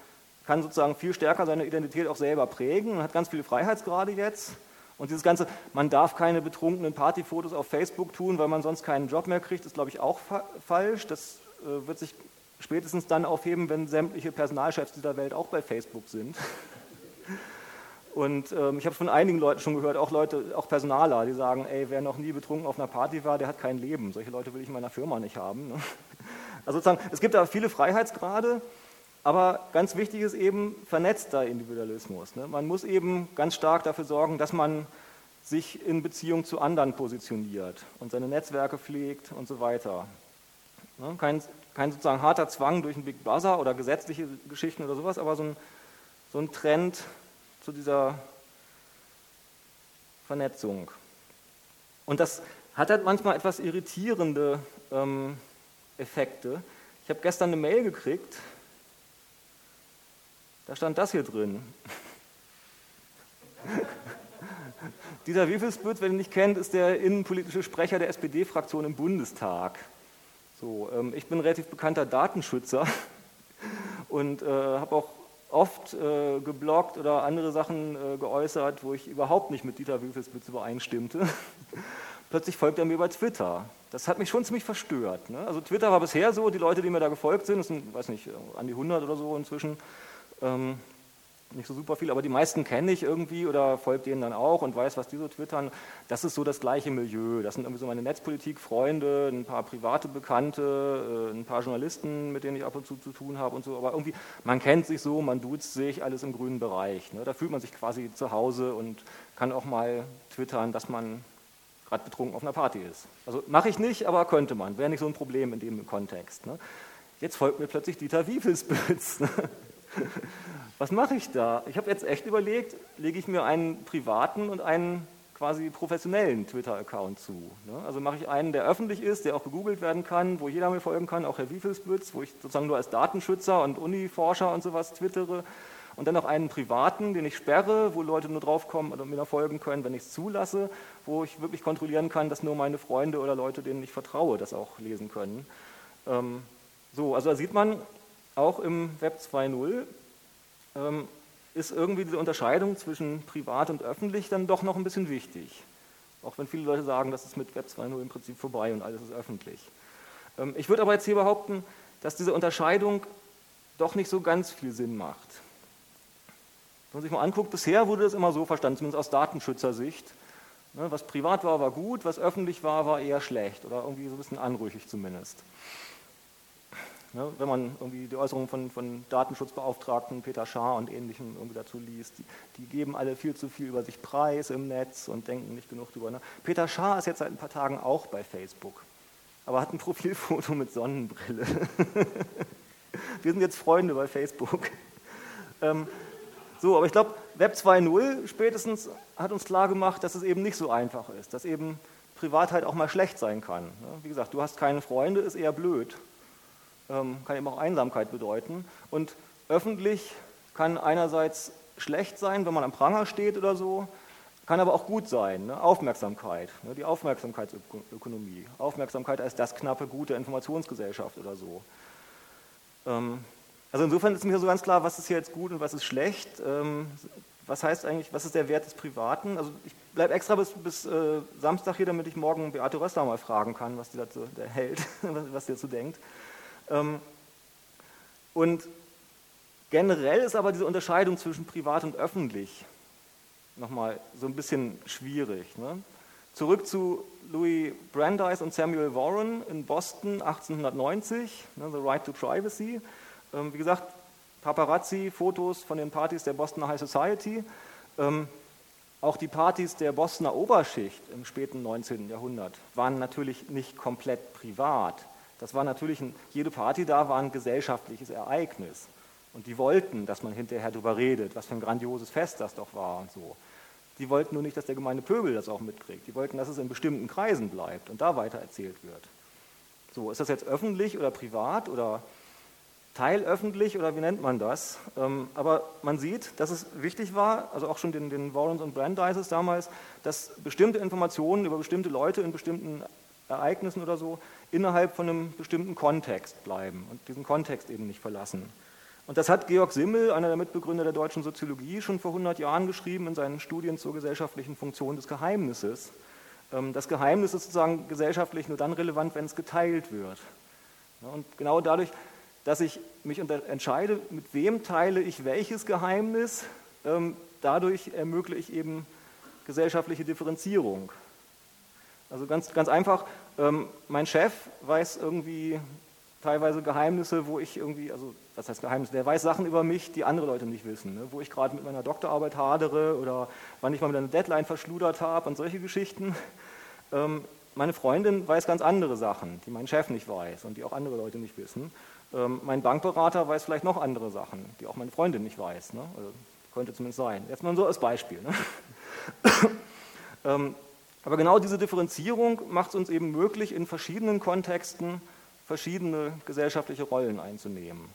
kann sozusagen viel stärker seine Identität auch selber prägen und hat ganz viele Freiheitsgrade jetzt und dieses Ganze, man darf keine betrunkenen Partyfotos auf Facebook tun, weil man sonst keinen Job mehr kriegt, ist, glaube ich, auch fa falsch. Das äh, wird sich spätestens dann aufheben, wenn sämtliche Personalchefs dieser Welt auch bei Facebook sind. Und ähm, ich habe von einigen Leuten schon gehört, auch Leute, auch Personaler, die sagen, ey, wer noch nie betrunken auf einer Party war, der hat kein Leben. Solche Leute will ich in meiner Firma nicht haben. Ne? Also sozusagen, es gibt da viele Freiheitsgrade Aber ganz wichtig ist eben vernetzter Individualismus. Ne? Man muss eben ganz stark dafür sorgen, dass man sich in Beziehung zu anderen positioniert und seine Netzwerke pflegt und so weiter. Ne? Kein, kein sozusagen harter Zwang durch einen Big Brother oder gesetzliche Geschichten oder sowas, aber so ein, so ein Trend zu dieser Vernetzung. Und das hat halt manchmal etwas irritierende ähm, Effekte. Ich habe gestern eine Mail gekriegt, da stand das hier drin. Dieter Wiefelsbütz, wer ihn nicht kennt, ist der innenpolitische Sprecher der SPD-Fraktion im Bundestag. So, ähm, ich bin relativ bekannter Datenschützer und äh, habe auch oft äh, gebloggt oder andere Sachen äh, geäußert, wo ich überhaupt nicht mit Dieter Wiefelsbütz übereinstimmte. Plötzlich folgt er mir bei Twitter. Das hat mich schon ziemlich verstört. Ne? Also Twitter war bisher so, die Leute, die mir da gefolgt sind, das sind, weiß nicht, an die 100 oder so inzwischen, ähm, nicht so super viel, aber die meisten kenne ich irgendwie oder folgt denen dann auch und weiß, was die so twittern. Das ist so das gleiche Milieu. Das sind irgendwie so meine Netzpolitik-Freunde, ein paar private Bekannte, äh, ein paar Journalisten, mit denen ich ab und zu zu tun habe und so. Aber irgendwie, man kennt sich so, man duzt sich, alles im grünen Bereich. Ne? Da fühlt man sich quasi zu Hause und kann auch mal twittern, dass man gerade betrunken auf einer Party ist. Also mache ich nicht, aber könnte man. Wäre nicht so ein Problem in dem Kontext. Ne? Jetzt folgt mir plötzlich Dieter Wiefelsbütz. Ne? Was mache ich da? Ich habe jetzt echt überlegt, lege ich mir einen privaten und einen quasi professionellen Twitter-Account zu. Ne? Also mache ich einen, der öffentlich ist, der auch gegoogelt werden kann, wo jeder mir folgen kann, auch Herr Wiefelsbütz, wo ich sozusagen nur als Datenschützer und Uniforscher und sowas twittere. Und dann noch einen privaten, den ich sperre, wo Leute nur draufkommen oder mir folgen können, wenn ich es zulasse, wo ich wirklich kontrollieren kann, dass nur meine Freunde oder Leute, denen ich vertraue, das auch lesen können. Ähm, so, also da sieht man, auch im Web 2.0 ähm, ist irgendwie diese Unterscheidung zwischen privat und öffentlich dann doch noch ein bisschen wichtig. Auch wenn viele Leute sagen, das ist mit Web 2.0 im Prinzip vorbei und alles ist öffentlich. Ähm, ich würde aber jetzt hier behaupten, dass diese Unterscheidung doch nicht so ganz viel Sinn macht. Wenn man sich mal anguckt, bisher wurde das immer so verstanden, zumindest aus Datenschützersicht. Ne, was privat war, war gut, was öffentlich war, war eher schlecht oder irgendwie so ein bisschen anrüchig zumindest. Ne, wenn man irgendwie die Äußerungen von, von, Datenschutzbeauftragten Peter Schaar und Ähnlichem irgendwie dazu liest, die, die, geben alle viel zu viel über sich preis im Netz und denken nicht genug drüber. Ne? Peter Schaar ist jetzt seit ein paar Tagen auch bei Facebook, aber hat ein Profilfoto mit Sonnenbrille. Wir sind jetzt Freunde bei Facebook. Ähm, so, aber ich glaube, Web 2.0 spätestens hat uns klar gemacht, dass es eben nicht so einfach ist, dass eben Privatheit auch mal schlecht sein kann. Ne? Wie gesagt, du hast keine Freunde, ist eher blöd kann eben auch Einsamkeit bedeuten. Und öffentlich kann einerseits schlecht sein, wenn man am Pranger steht oder so, kann aber auch gut sein. Ne? Aufmerksamkeit, ne? die Aufmerksamkeitsökonomie. Aufmerksamkeit als das knappe Gut der Informationsgesellschaft oder so. Ähm, also insofern ist mir so ganz klar, was ist hier jetzt gut und was ist schlecht. Ähm, was heißt eigentlich, was ist der Wert des Privaten? Also ich bleibe extra bis, bis äh, Samstag hier, damit ich morgen Beate Rössler mal fragen kann, was die dazu hält, was sie dazu denkt. Ähm, und generell ist aber diese Unterscheidung zwischen privat und öffentlich nochmal so ein bisschen schwierig. Ne? Zurück zu Louis Brandeis und Samuel Warren in Boston 1890, ne, The Right to Privacy. Ähm, wie gesagt, Paparazzi, Fotos von den Partys der Bostoner High Society. Ähm, auch die Partys der Bostoner Oberschicht im späten 19. Jahrhundert waren natürlich nicht komplett privat. Das war natürlich, ein, jede Party da war ein gesellschaftliches Ereignis. Und die wollten, dass man hinterher darüber redet, was für ein grandioses Fest das doch war und so. Die wollten nur nicht, dass der gemeine Pöbel das auch mitkriegt. Die wollten, dass es in bestimmten Kreisen bleibt und da weiter erzählt wird. So, ist das jetzt öffentlich oder privat oder teilöffentlich oder wie nennt man das? Ähm, aber man sieht, dass es wichtig war, also auch schon den, den Warrens und Brandises damals, dass bestimmte Informationen über bestimmte Leute in bestimmten Ereignissen oder so innerhalb von einem bestimmten Kontext bleiben und diesen Kontext eben nicht verlassen. Und das hat Georg Simmel, einer der Mitbegründer der deutschen Soziologie, schon vor 100 Jahren geschrieben in seinen Studien zur gesellschaftlichen Funktion des Geheimnisses. Ähm, das Geheimnis ist sozusagen gesellschaftlich nur dann relevant, wenn es geteilt wird. Und genau dadurch, dass ich mich entscheide, mit wem teile ich welches Geheimnis, ähm, dadurch ermögliche ich eben gesellschaftliche Differenzierung. Also ganz, ganz einfach, ähm, mein Chef weiß irgendwie teilweise Geheimnisse, wo ich irgendwie, also was heißt Geheimnis, der weiß Sachen über mich, die andere Leute nicht wissen, ne? wo ich gerade mit meiner Doktorarbeit hadere oder wann ich mal mit einer Deadline verschludert habe und solche Geschichten. Ähm, meine Freundin weiß ganz andere Sachen, die mein Chef nicht weiß und die auch andere Leute nicht wissen. Ähm, mein Bankberater weiß vielleicht noch andere Sachen, die auch meine Freundin nicht weiß. Ne? Also, könnte zumindest sein. Jetzt mal so als Beispiel. Ne? ähm, aber genau diese Differenzierung macht es uns eben möglich, in verschiedenen Kontexten verschiedene gesellschaftliche Rollen einzunehmen.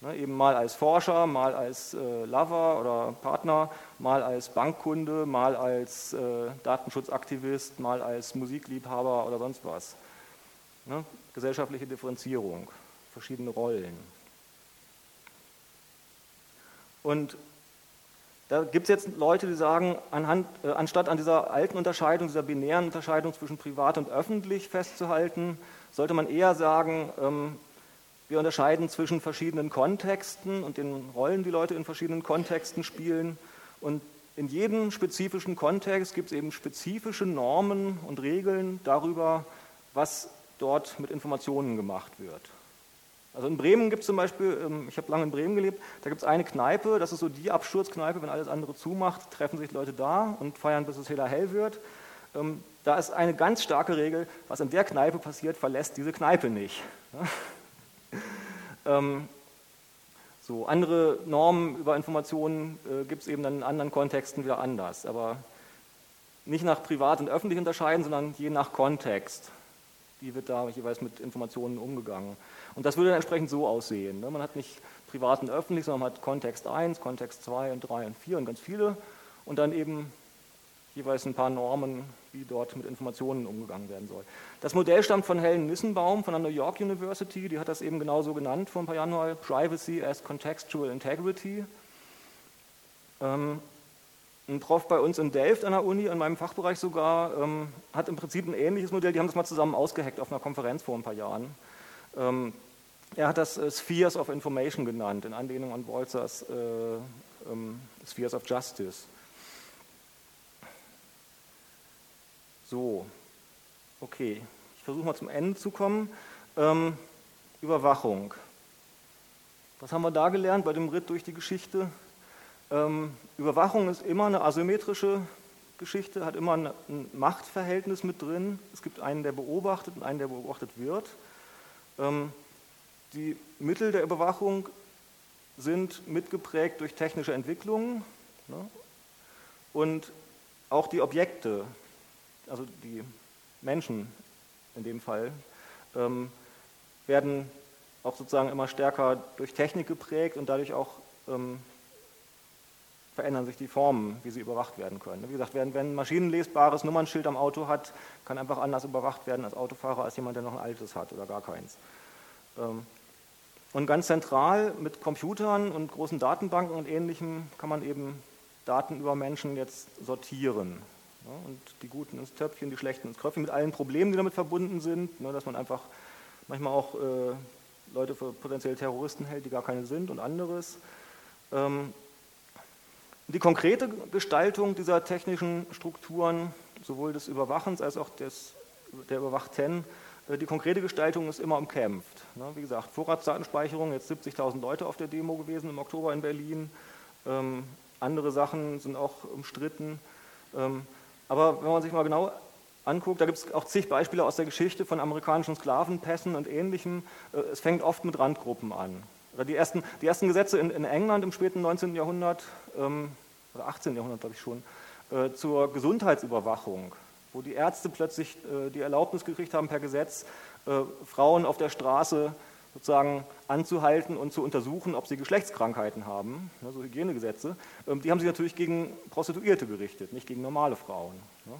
Ne, eben mal als Forscher, mal als äh, Lover oder Partner, mal als Bankkunde, mal als äh, Datenschutzaktivist, mal als Musikliebhaber oder sonst was. Ne, gesellschaftliche Differenzierung, verschiedene Rollen. Und da gibt es jetzt Leute, die sagen, anhand, äh, anstatt an dieser alten Unterscheidung, dieser binären Unterscheidung zwischen privat und öffentlich festzuhalten, sollte man eher sagen, ähm, wir unterscheiden zwischen verschiedenen Kontexten und den Rollen, die Leute in verschiedenen Kontexten spielen. Und in jedem spezifischen Kontext gibt es eben spezifische Normen und Regeln darüber, was dort mit Informationen gemacht wird. Also in Bremen gibt es zum Beispiel, ähm, ich habe lange in Bremen gelebt, da gibt es eine Kneipe, das ist so die Absturzkneipe, wenn alles andere zumacht, treffen sich Leute da und feiern, bis es heller hell wird. Ähm, da ist eine ganz starke Regel, was in der Kneipe passiert, verlässt diese Kneipe nicht. Ähm, so, andere Normen über Informationen äh, gibt es eben dann in anderen Kontexten wieder anders, aber nicht nach privat und öffentlich unterscheiden, sondern je nach Kontext. Wie wird da jeweils mit Informationen umgegangen? Und das würde dann entsprechend so aussehen. Ne? Man hat nicht privat und öffentlich, sondern man hat Kontext 1, Kontext 2 und 3 und 4 und ganz viele und dann eben jeweils ein paar Normen, wie dort mit Informationen umgegangen werden soll. Das Modell stammt von Helen Nissenbaum von der New York University, die hat das eben genauso genannt vor ein paar Jahren mal, Privacy as Contextual Integrity. Ähm, ein Prof bei uns in Delft an der Uni, in meinem Fachbereich sogar, ähm, hat im Prinzip ein ähnliches Modell, die haben das mal zusammen ausgeheckt auf einer Konferenz vor ein paar Jahren. Ähm, er hat das äh, Spheres of Information genannt, in Anlehnung an Bolzers äh, ähm, Spheres of Justice. So, okay, ich versuche mal zum Ende zu kommen. Ähm, Überwachung. Was haben wir da gelernt bei dem Ritt durch die Geschichte? Ähm, Überwachung ist immer eine asymmetrische Geschichte, hat immer ein, ein, Machtverhältnis mit drin. Es gibt einen, der beobachtet und einen, der beobachtet wird. Ähm, die Mittel der Überwachung sind mitgeprägt durch technische Entwicklungen ne? und auch die Objekte, also die Menschen in dem Fall, ähm, werden auch sozusagen immer stärker durch Technik geprägt und dadurch auch ähm, verändern sich die Formen, wie sie überwacht werden können. Wie gesagt, wenn, ein maschinenlesbares Nummernschild am Auto hat, kann einfach anders überwacht werden als Autofahrer, als jemand, der noch ein altes hat oder gar keins. Ähm, und ganz zentral mit Computern und großen Datenbanken und Ähnlichem kann man eben Daten über Menschen jetzt sortieren. Und die Guten ins Töpfchen, die Schlechten ins Kröpfchen, mit allen Problemen, die damit verbunden sind, ne, dass man einfach manchmal auch äh, Leute für potenziell Terroristen hält, die gar keine sind und anderes. Ähm, die konkrete Gestaltung dieser technischen Strukturen, sowohl des Überwachens als auch des, der Überwachten, die konkrete Gestaltung ist immer umkämpft. Ne, wie gesagt, Vorratsdatenspeicherung, jetzt 70.000 Leute auf der Demo gewesen im Oktober in Berlin. Ähm, andere Sachen sind auch umstritten. Ähm, aber wenn man sich mal genau anguckt, da gibt es auch zig Beispiele aus der Geschichte von amerikanischen Sklavenpässen und ähnlichem. Äh, es fängt oft mit Randgruppen an. Die ersten, die ersten Gesetze in, in England im späten 19. Jahrhundert, ähm, oder 18. Jahrhundert glaube ich schon, äh, zur Gesundheitsüberwachung, wo die Ärzte plötzlich äh, die Erlaubnis gekriegt haben per Gesetz, äh, Frauen auf der Straße sozusagen anzuhalten und zu untersuchen, ob sie Geschlechtskrankheiten haben, ne, so Hygienegesetze, ähm, die haben sich natürlich gegen Prostituierte gerichtet, nicht gegen normale Frauen. Ne.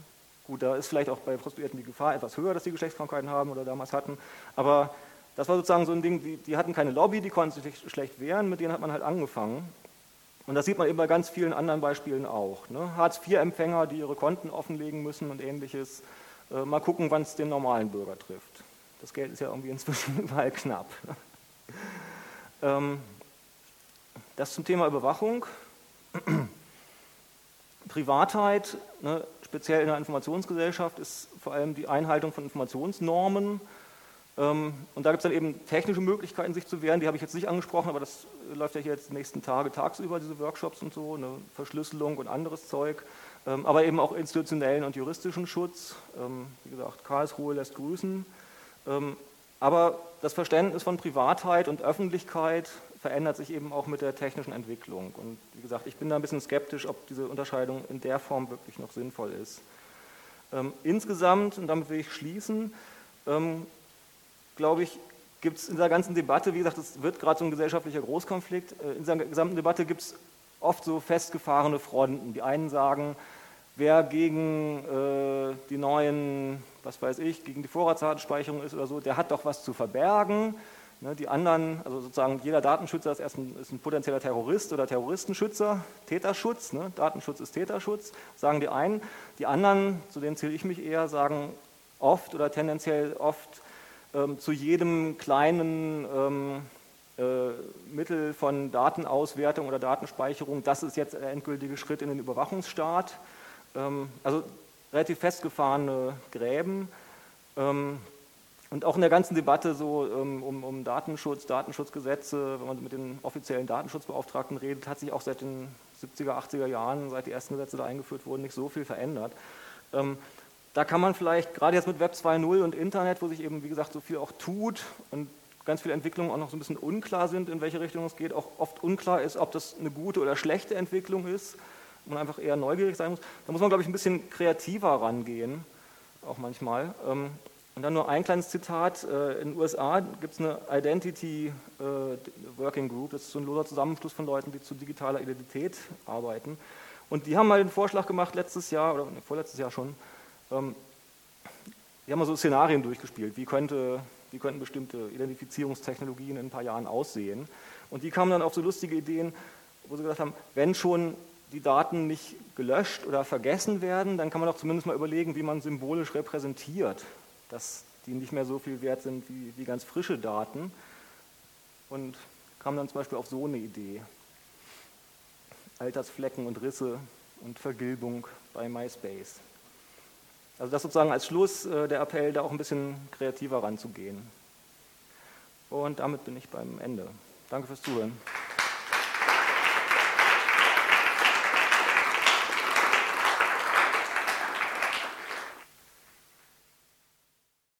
Gut, da ist vielleicht auch bei Prostituierten die Gefahr etwas höher, dass sie Geschlechtskrankheiten haben oder damals hatten, aber das war sozusagen so ein Ding, die, die hatten keine Lobby, die konnten sich schlecht wehren, mit denen hat man halt angefangen. Und das sieht man eben bei ganz vielen anderen Beispielen auch. Ne? Hartz-IV-Empfänger, die ihre Konten offenlegen müssen und ähnliches. Äh, mal gucken, wann es den normalen Bürger trifft. Das Geld ist ja irgendwie inzwischen überall knapp. ähm, das zum Thema Überwachung. Privatheit, ne, speziell in der Informationsgesellschaft, ist vor allem die Einhaltung von Informationsnormen. Ähm, und da gibt es dann eben technische Möglichkeiten, sich zu wehren. Die habe ich jetzt nicht angesprochen, aber das läuft ja hier jetzt die nächsten Tage tagsüber, diese Workshops und so, eine Verschlüsselung und anderes Zeug. Ähm, aber eben auch institutionellen und juristischen Schutz. Ähm, wie gesagt, Karlsruhe lässt grüßen. Aber das Verständnis von Privatheit und Öffentlichkeit verändert sich eben auch mit der technischen Entwicklung. Und wie gesagt, ich bin da ein bisschen skeptisch, ob diese Unterscheidung in der Form wirklich noch sinnvoll ist. insgesamt, und damit will ich schließen, glaube ich, gibt es in der ganzen Debatte, wie gesagt, es wird gerade so ein gesellschaftlicher Großkonflikt, äh, in der gesamten Debatte gibt es oft so festgefahrene Fronten. Die einen sagen, wer gegen äh, die neuen, was weiß ich, gegen die Vorratsdatenspeicherung ist oder so, der hat doch was zu verbergen. Ne, die anderen, also sozusagen jeder Datenschützer ist erst ein, ist ein potenzieller Terrorist oder Terroristenschützer, Täterschutz, ne, Datenschutz ist Täterschutz, sagen die einen. Die anderen, zu denen zähle ich mich eher, sagen oft oder tendenziell oft, zu jedem kleinen ähm, äh, Mittel von Datenauswertung oder Datenspeicherung, das ist jetzt der endgültige Schritt in den Überwachungsstaat. Ähm, also relativ festgefahrene Gräben. Ähm, und auch in der ganzen Debatte so ähm, um, um, Datenschutz, Datenschutzgesetze, wenn man mit den offiziellen Datenschutzbeauftragten redet, hat sich auch seit den 70er, 80er Jahren, seit die ersten Gesetze da eingeführt wurden, nicht so viel verändert. Da kann man vielleicht, gerade jetzt mit Web 2.0 und Internet, wo sich eben, wie gesagt, so viel auch tut und ganz viele Entwicklungen auch noch so ein bisschen unklar sind, in welche Richtung es geht, auch oft unklar ist, ob das eine gute oder schlechte Entwicklung ist, man einfach eher neugierig sein muss. Da muss man, glaube ich, ein bisschen kreativer rangehen, auch manchmal. Ähm, und dann nur ein kleines Zitat. Äh, in den USA gibt es eine Identity äh, Working Group, das ist so ein loser Zusammenschluss von Leuten, die zu digitaler Identität arbeiten. Und die haben mal den Vorschlag gemacht letztes Jahr, oder vorletztes Jahr schon, ähm, wir haben so Szenarien durchgespielt, wie, könnte, wie könnten bestimmte Identifizierungstechnologien in ein paar Jahren aussehen. Und die kamen dann auf so lustige Ideen, wo sie gesagt haben, wenn schon die Daten nicht gelöscht oder vergessen werden, dann kann man doch zumindest mal überlegen, wie man symbolisch repräsentiert, dass die nicht mehr so viel wert sind wie, wie ganz frische Daten. Und kam dann zum Beispiel auf so eine Idee. Altersflecken und Risse und Vergilbung bei MySpace. Also das sozusagen als Schluss äh, der Appell, da auch ein bisschen kreativer ranzugehen. Und damit bin ich beim Ende. Danke fürs Zuhören.